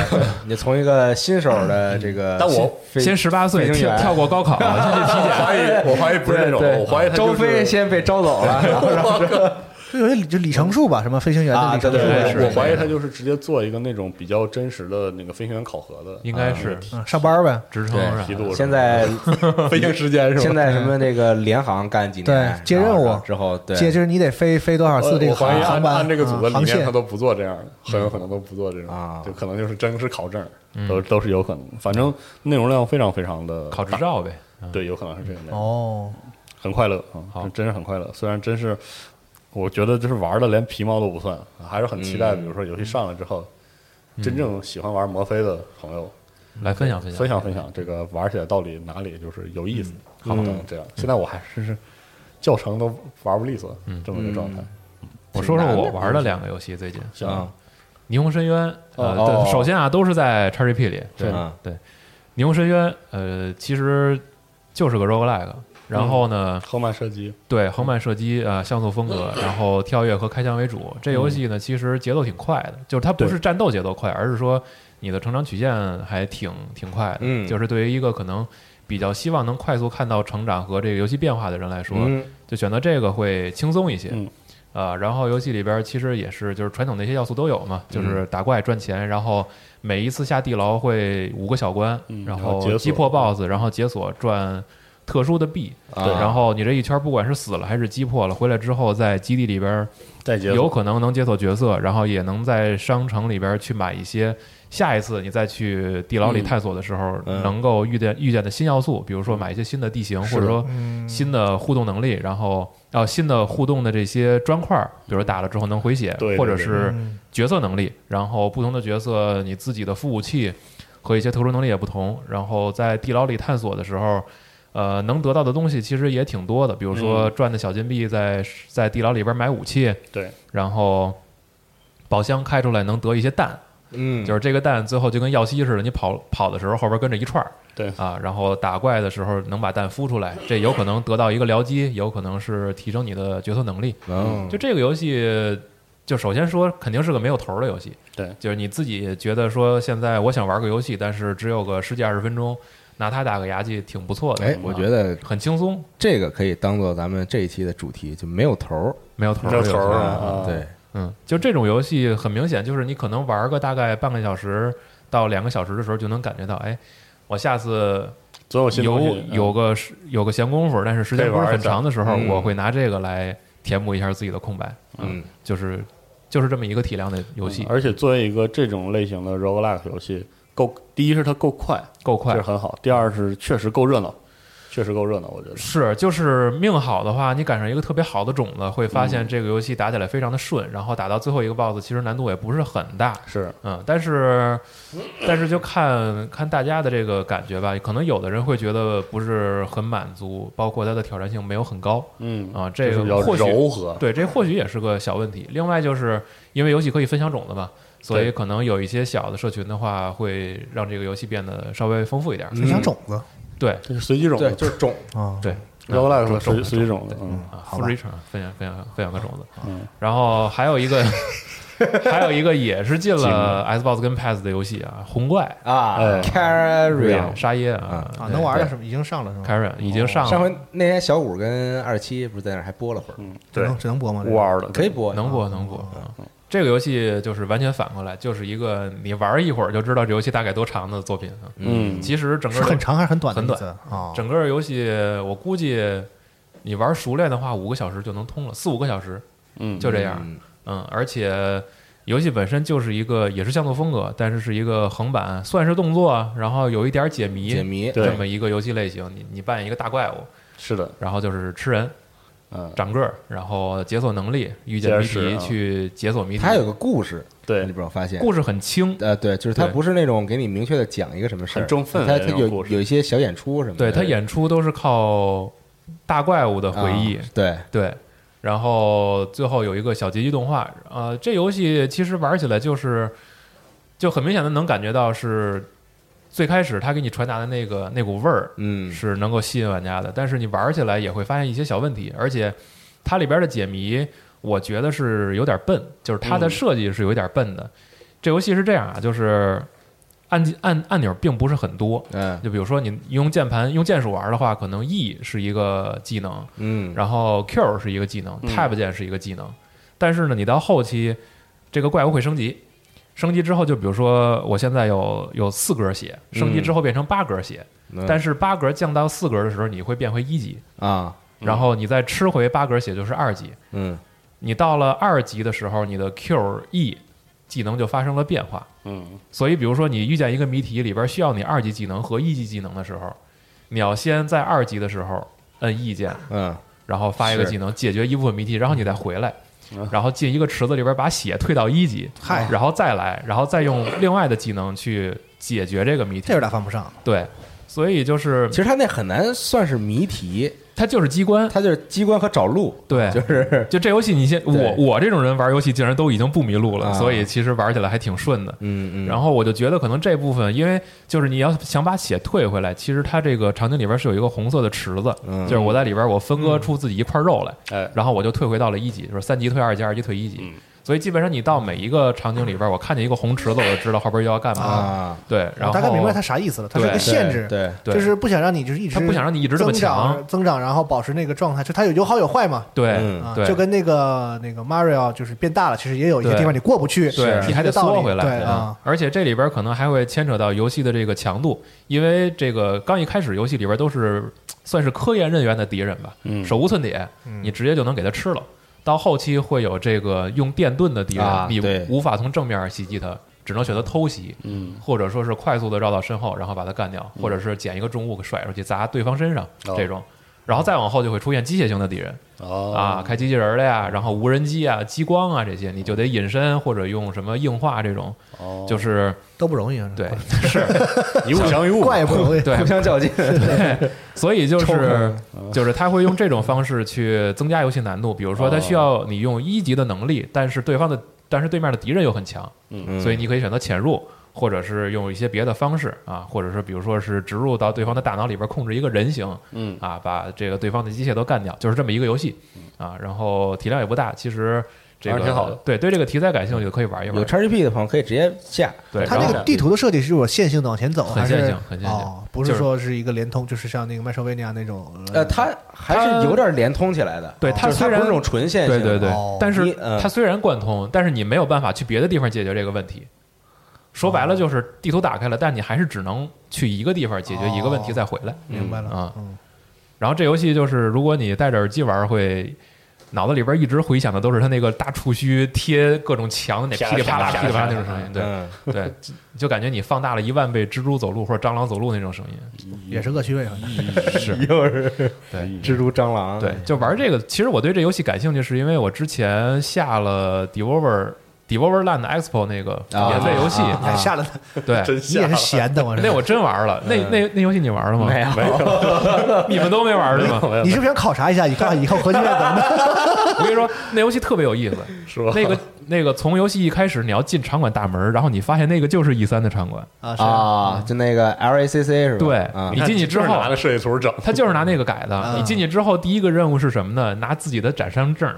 你从一个新手的这个，但我先十八岁跳飞行员跳过高考，先去体检。怀疑，我怀疑不是那种，我怀疑他就周飞。先被招走了，然后然后就有些里就里程数吧，什么飞行员的啊里程数对对是我怀疑他就是直接做一个那种比较真实的那个飞行员考核的，应该是。嗯，上班呗，职称现在飞行时间是吧？现在什么那个联航干几年，对接任务。之后，对，接就是你得飞飞多少次这个我怀疑航航班，按这个组的嗯航线。理念，他都不做这样的，很有可能都不做这种啊。就可能就是真是考证，嗯。都都是有可能。反正内容量非常非常的考执，照呗。嗯。对，有可能是这个内容。哦，很快乐啊，真是很快乐。虽然真是，我觉得就是玩的连皮毛都不算，还是很期待。嗯。比如说游戏上来之后，真正喜欢玩魔飞的朋友，来分享分享。分享分享这个玩起来到底哪里就是有意思。好的嗯，这样。现在我还是是教程都玩不利索，这么一个状态。我说说我玩的两个游戏最近，行。啊，《霓虹深渊》呃，对首先啊都是在 XGP 里，对嗯对，《霓虹深渊》呃其实就是个 roguelike，然后呢，横慢射击，对横版射击啊、呃像素风格，然后跳跃和开枪为主。这游戏呢，其实节奏挺快的，就是它不是战斗节奏快，而是说你的成长曲线还挺挺快的。嗯就是对于一个可能比较希望能快速看到成长和这个游戏变化的人来说，嗯就选择这个会轻松一些。嗯啊、然后游戏里边其实也是就是传统那些要素都有嘛，就是打怪赚钱，然后每一次下地牢会五个小关，嗯然后击破 BOSS，然后解锁赚特殊的币，啊。然后你这一圈不管是死了还是击破了，回来之后在基地里边再有可能能解锁角色，然后也能在商城里边去买一些下一次你再去地牢里嗯。探索的时候嗯。能够遇见遇见的新要素，比如说买一些新的地形，或者说嗯，新的互动能力，然后啊新的互动的这些砖块儿，比如打了之后能回血，或者是嗯。角色能力，然后不同的角色你自己的副武器和一些特殊能力也不同，然后在地牢里探索的时候。呃，能得到的东西其实也挺多的，比如说赚的小金币在在地牢里边买武器，对，然后宝箱开出来能得一些蛋，嗯，就是这个蛋最后就跟耀西似的，你跑跑的时候后边跟着一串儿，对。啊，然后打怪的时候能把蛋孵出来，这有可能得到一个僚机，有可能是提升你的角色能力。哦。就这个游戏，就首先说肯定是个没有头儿的游戏，对，就是你自己觉得说现在我想玩个游戏，但是只有个十几二十分钟，拿它打个牙祭挺不错的。哎，我觉得很轻松，这个可以当做咱们这一期的主题，就没有头儿。没有头儿，没有头儿儿。啊啊对，嗯，就这种游戏很明显，就是你可能玩个大概半个小时到两个小时的时候，就能感觉到，哎，我下次总有新有个有个闲工夫，但是时间不是很长的时候，我会拿这个来填补一下自己的空白。嗯，就是就是这么一个体量的游戏，而且作为一个这种类型的 roguelike 游戏，够第一是它够快，够快这是。很好；第二是确实够热闹，确实够热闹，我觉得。是，就是命好的话，你赶上一个特别好的种子，会发现这个游戏打起来非常的顺，然后打到最后一个 BOSS，其实难度也不是很大。是，嗯，但是，但是就看看大家的这个感觉吧，可能有的人会觉得不是很满足，包括它的挑战性没有很高嗯啊，这个或许对，这或许也是个小问题。另外就是因为游戏可以分享种子嘛，所以可能有一些小的社群的话，会让这个游戏变得稍微丰富一点。分享种子。对。这是随机种对，子就是种，啊，对。roguelike 是随种种随机种子，嗯。啊好分享分享分享个种子。嗯，然后还有一个 还有一个也是进了 Xbox 跟 PS 的游戏啊，红怪。啊哎，Carrion。沙耶啊。啊，能玩的是吗？已经上了是吗？，Karen 已经上了，上回那天小五跟二七不是在那还播了会儿，嗯，对。这能，播吗？这个？乌嗷的，可以播，能播能播。啊这个游戏就是完全反过来，就是一个你玩一会儿就知道这游戏大概多长的作品啊。嗯，其实整个是很长还是很短的很短啊？整个游戏我估计你玩熟练的话，五个小时就能通了，四五个小时嗯，就这样。嗯嗯，而且游戏本身就是一个也是像素风格，但是是一个横版，算是动作，然后有一点解谜，解谜，这么一个游戏类型。你你扮演一个大怪物，是的，然后就是吃人、嗯，长个儿，然后解锁能力，遇见谜题去解锁谜题。它有个故事，对。你，不知道发现？故事很轻，呃，对，就是它不是那种给你明确的讲一个什么事儿，很中分它它有有一些小演出什么的，对它演出都是靠大怪物的回忆，啊对，对，然后最后有一个小结局动画。呃，这游戏其实玩起来就是，就很明显的能感觉到是最开始他给你传达的那个那股味儿嗯，是能够吸引玩家的，但是你玩起来也会发现一些小问题，而且它里边的解谜，我觉得是有点笨，就是它的嗯。设计是有一点笨的。这游戏是这样啊，就是按键按按钮并不是很多。嗯。就比如说你用键盘用键鼠玩的话，可能 E 是一个技能，嗯，然后 Q 是一个技能嗯，Tab 键是一个技能，但是呢，你到后期这个怪物会升级，升级之后就比如说我现在有有四格血，升级之后变成八格血，嗯。但是八格降到四格的时候，你会变回一级，啊，然后你再吃回八格血就是二级。嗯。你到了二级的时候，你的 Q、E 技能就发生了变化。嗯。所以，比如说你遇见一个谜题里边需要你二级技能和一级技能的时候，你要先在二级的时候摁 E 键，嗯。然后发一个技能解决一部分谜题，然后你再回来。嗯，然后进一个池子里边把血退到一级，嗨然后再来，然后再用另外的技能去解决这个谜题这有。点犯不上。对，所以就是其实他那很难算是谜题，它就是机关。它就是机关和找路，对，就是就这游戏，你先我我这种人玩游戏竟然都已经不迷路了，啊。所以其实玩起来还挺顺的。嗯嗯，然后我就觉得可能这部分，因为就是你要想把血退回来，其实它这个场景里边是有一个红色的池子，嗯。就是我在里边我分割出自己一块肉来，哎。然后我就退回到了一级，就是三级退二级，二级退一级。嗯所以基本上你到每一个场景里边，我看见一个红池子，我就知道后边又要干嘛。啊，对，然后大概明白它啥意思了，它是一个限制，对，对就是不想让你就是一直他不想让你一直这么增长强，增长，然后保持那个状态，就它有有好有坏嘛。对嗯啊，对，就跟那个那个 Mario 就是变大了，其实也有一些地方你过不去，对你还得缩回来，对啊，而且这里边可能还会牵扯到游戏的这个强度，因为这个刚一开始游戏里边都是 算是科研人员的敌人吧，嗯手无寸铁，你直接就能给他吃了。到后期会有这个用电盾的敌人，你无法从正面袭击他，只能选择偷袭，嗯。或者说是快速的绕到身后，然后把他干掉，或者是捡一个重物给甩出去砸对方身上哦。这种。然后再往后就会出现机械性的敌人哦。啊，开机器人儿的呀，然后无人机啊、激光啊这些，你就得隐身或者用什么硬化这种，哦。就是都不容易啊。对，是，一物降一物，怪也不容易。对。互，相较劲，对，所以就是 就是他会用这种方式去增加游戏难度，比如说他需要你用一级的能力，但是对方的但是对面的敌人又很强，嗯。所以你可以选择潜入。或者是用一些别的方式啊，或者是比如说是植入到对方的大脑里边控制一个人形嗯啊，把这个对方的机械都干掉，就是这么一个游戏啊。然后体量也不大，其实这个挺好的对对这个题材感兴趣的可以玩一玩有玩。XGP 的朋友可以直接下，对，它那个地图的设计是有线性的往前走，很线性很线性哦，不是是说是一个连通，就是像那个麦收维尼亚那种。呃，它还是有点连通起来的，对它虽然不是那种纯线性，对对对哦，但是它虽然贯通，但是你没有办法去别的地方解决这个问题。说白了就是地图打开了，但你还是只能去一个地方解决一个问题哦再回来。明白了啊嗯，然后这游戏就是，如果你戴着耳机玩，会脑子里边一直回响的都是它那个大触须贴各种墙那噼里啪啦噼里啪啦那种声音，对嗯，对，就就感觉你放大了一万倍蜘蛛走路或者蟑螂走路那种声音。也是恶趣味，反正是，又是对蜘蛛蟑螂，对，就玩这个。其实我对这游戏感兴趣，是因为我之前下了 Devolver Devolver Land Expo 那个啊免费游戏，下了，对，你也是闲的，我那我真玩了。那那那游戏你玩了吗？没有，你们都没玩是吗？你是不是想考察一下，以后以后核聚变怎么的？我跟你说，那游戏特别有意思。是吧？那个那个，从游戏一开始，你要进场馆大门，然后你发现那个就是 E 三的场馆，啊是啊，就那个 LACC 是吧？对啊你进去之后拿个设计图整，他就是拿那个改的。啊你进去之后，第一个任务是什么呢？拿自己的展商证。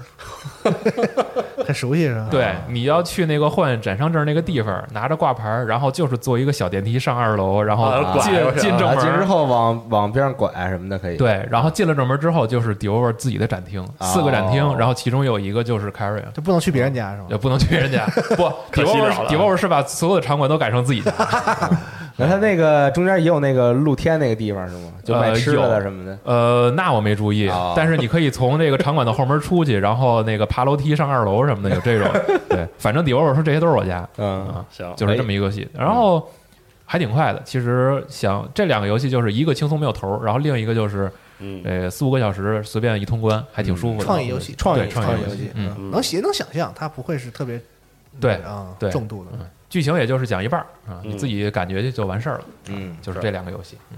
很熟悉是吧？对，你要去那个换展商证那个地方，拿着挂牌，然后就是坐一个小电梯上二楼，然后啊进进正门之。后往往边上拐什么的可以，对，然后进了正门之后，就是 Devolver 自己的展厅，四个展厅，哦然后其中有一个就是 Carry，就不能去别人家是吧？也不能去人家。不可惜了了，Devolver Devolver 是把所有的场馆都改成自己家。那他那个中间也有那个露天那个地方是吗？就卖呃吃的什么的。呃，那我没注意哦，但是你可以从这个场馆的后门出去，然后那个爬楼梯上二楼什么的，有这种。对，反正 Devolver 说这些都是我家嗯啊，行，就是这么一个游戏。然后还挺快的，其实想这两个游戏就是一个轻松没有头儿，然后另一个就是嗯，呃四五个小时随便一通关，还挺舒服的。创意游戏，创意创意游戏，嗯嗯能写能想象，它不会是特别对啊对重度的。剧情也就是讲一半儿啊，嗯你自己感觉就完事儿了。嗯，就是这两个游戏。嗯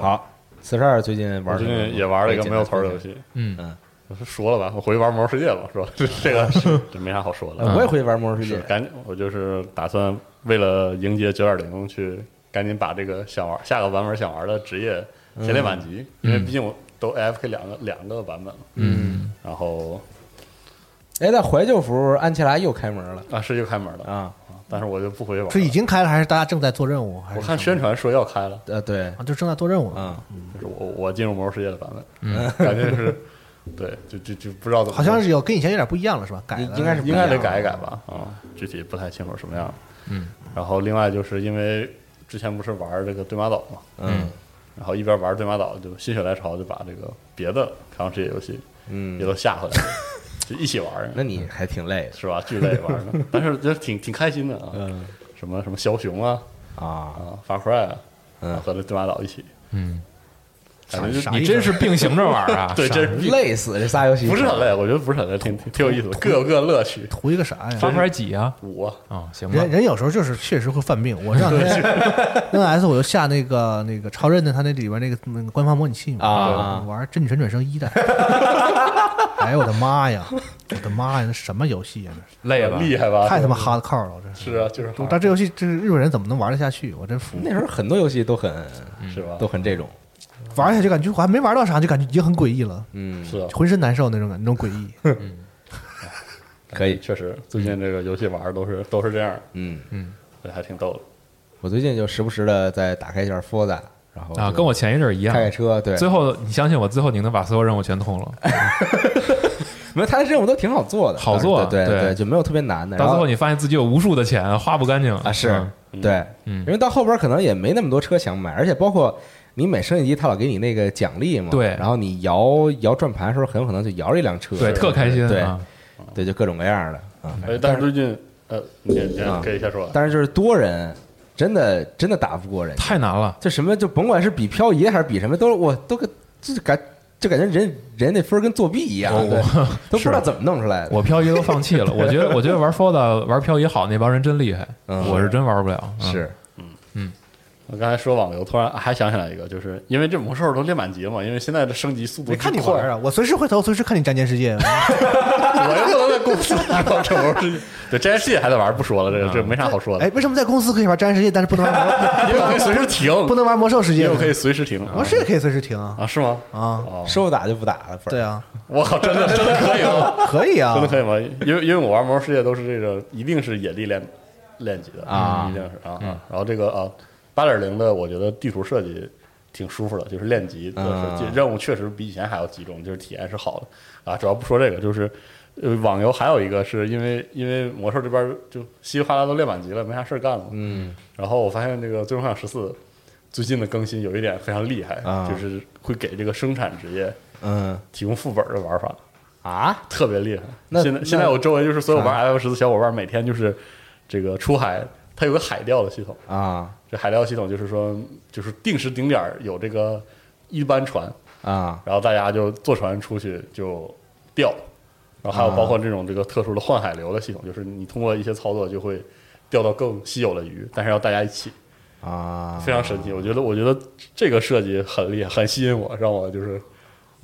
好。四十二最近玩最近也玩了一个没有头的游。戏，嗯我是说了吧，我回去玩魔兽世界吧？这这个这没啥好说的。呃我也回去玩魔兽世界，赶紧，我就是打算为了迎接九点零去赶紧把这个想玩下个版本想玩的职业先练满级，因为毕竟我都 AFK 两个两个版本了。嗯，然后哎，那怀旧服安琪拉又开门了啊是又开门了，啊！但是我就不回去玩了。是已经开了，还是大家正在做任务？还是我看宣传说要开了，呃，对，啊，就正在做任务。嗯，就是我我进入魔兽世界的版本，嗯，感觉是对，就就就不知道怎么，好像是有跟以前有点不一样了，是吧？改了应该是应该得改一改吧，啊，具体不太清楚什么样。嗯，然后另外就是因为之前不是玩这个对马岛嘛，嗯然后一边玩对马岛，就心血来潮就把这个别的开放世界游戏也嗯，都下回来了，就一起玩儿，那你还挺累的。是吧？巨累玩的，但是就挺挺开心的啊。嗯。什么什么枭雄啊啊，啊，Far Cry 啊，嗯。和这对马岛一起，嗯，感觉就你真是并行着玩啊！对，傻真是累死这仨游戏不是很累，我觉得不是很累，挺挺挺有意思的，各有各乐趣。图一个啥呀？发出来几啊？五啊，啊，行吧人，人有时候就是确实会犯病。我这两天 NS 我就下那个那个超任的，他那里边那个那个官方模拟器嘛，啊玩《真女神转生一代》。哎呦我的妈呀！我的妈呀，那什么游戏呀？累吧？厉害吧？太他妈 hardcore 了，我真是。是啊，就是但这游戏，这日本人怎么能玩得下去？我真服。那时候很多游戏都很是吧？都很这种，玩下去感觉我还没玩到啥，就感觉已经很诡异了，嗯，是啊，浑身难受那种感，那种诡异。可以，确实，最近这个游戏玩儿都是都是这样，嗯，嗯，还挺逗的。我最近就时不时的再打开一下 Forza，然后啊，跟我前一阵儿一样。开。开车，对，最后，你相信我，最后你能把所有任务全通了。没有他的任务都挺好做的，好做对对。对，就没有特别难的。到最后，你发现自己有无数的钱花不干净啊，是嗯。对，嗯因为到后边可能也没那么多车想买，而且包括你每升一级，他老给你那个奖励嘛，对然后你摇摇转盘的时候，很有可能就摇着一辆车，对，特开心对啊！对，就各种各样的啊。哎，但是最近，呃，你你啊可以先说，但是就是多人，真的真的打不过人，太难了。这什么就甭管是比漂移还是比什么，都我都感就感觉人人那分儿跟作弊一样，我 都不知道怎么弄出来的。我漂移都放弃了。我觉得，我觉得玩 Forza 玩漂移好那帮人真厉害，嗯我是真玩不了。嗯是我刚才说网游，突然还想起来一个，就是因为这魔兽都练满级了嘛，因为现在的升级速度没看你玩啊，我随时回头，随时看你战舰世界。我又不能在公司玩这魔兽世界，对这 S 还在玩，不说了，这个这没啥好说的哎，，为什么在公司可以玩战舰世界，但是不能玩魔，因为我可以随时停，不能玩魔兽世界？因为我可以随时停魔兽世界可以随时停啊啊，是吗？啊！哦，说不打就不打了，分对啊，我靠，真的真的可以吗？可以啊真的，可以吗？因为因为我玩魔兽世界都是这个，一定是野地练练级的啊一定是啊啊。然后这个啊，八点零的，我觉得地图设计挺舒服的，就是练级的任务确实比以前还要集中，就是体验是好的啊。主要不说这个，就是呃，网游还有一个是因为因为魔兽这边就稀里哗啦都练满级了，没啥事儿干了。嗯然后我发现这个《最终幻想十四》最近的更新有一点非常厉害，啊就是会给这个生产职业嗯提供副本的玩法。啊，特别厉害。那那现在现在我周围就是所有玩啊 F 十四小伙伴，每天就是这个出海，它有个海钓的系统。啊这海钓系统就是说，就是定时定点儿有这个一班船，啊然后大家就坐船出去就钓，然后还有啊包括这种这个特殊的换海流的系统，就是你通过一些操作就会钓到更稀有的鱼，但是要大家一起，啊，非常神奇。我觉得我觉得这个设计很厉害，很吸引我，让我就是。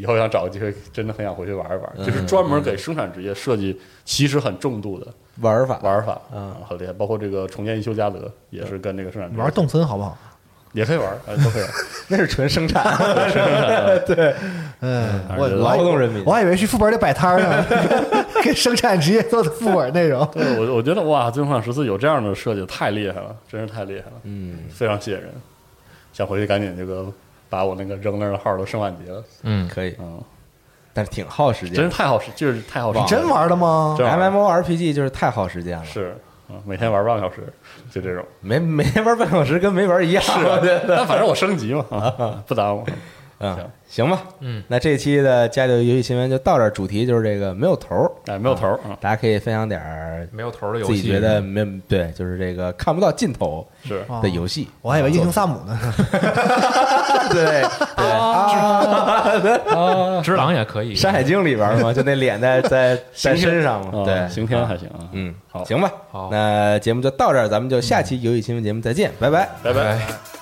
以后想找个机会，真的很想回去玩一玩，嗯就是专门给生产职业设计其实很重度的玩法玩法，嗯啊，很厉害。包括这个重建一休加德也是跟这个生产玩动森好不好？也可以玩，哎，都可以玩。那是纯生产，嗯，还是我劳动人民我还以为去副本里摆摊儿呢，给生产职业做的副本内容。对我我觉得哇，《最终幻想十四》有这样的设计，太厉害了，真是太厉害了，嗯非常吸引人。想回去赶紧这个把我那个扔那儿的号都升满级了，嗯，可以，嗯，但是挺耗时间真是太耗时，就是太耗时。你，真玩的吗？MMORPG 就是太耗时间了，是，嗯，每天玩半个小时，就这种。没每天玩半小时跟没玩一样，是啊，但反正我升级嘛，啊，不耽误。嗯行，行吧，嗯，那这期的家里游戏新闻就到这儿，主题就是这个没有头儿，哎，没有头儿啊，大家可以分享点儿没有头的游戏，自己觉得没对，就是这个看不到尽头是。啊的游戏，我还以为英雄萨姆呢。对。对啊，只狼也可以。《山海经》里边儿嘛，就那脸在在在身上嘛，啊对，刑天还行啊，嗯，好。行吧，好。那节目就到这儿，咱们就下期游戏新闻节目再见，拜。拜。拜。拜。拜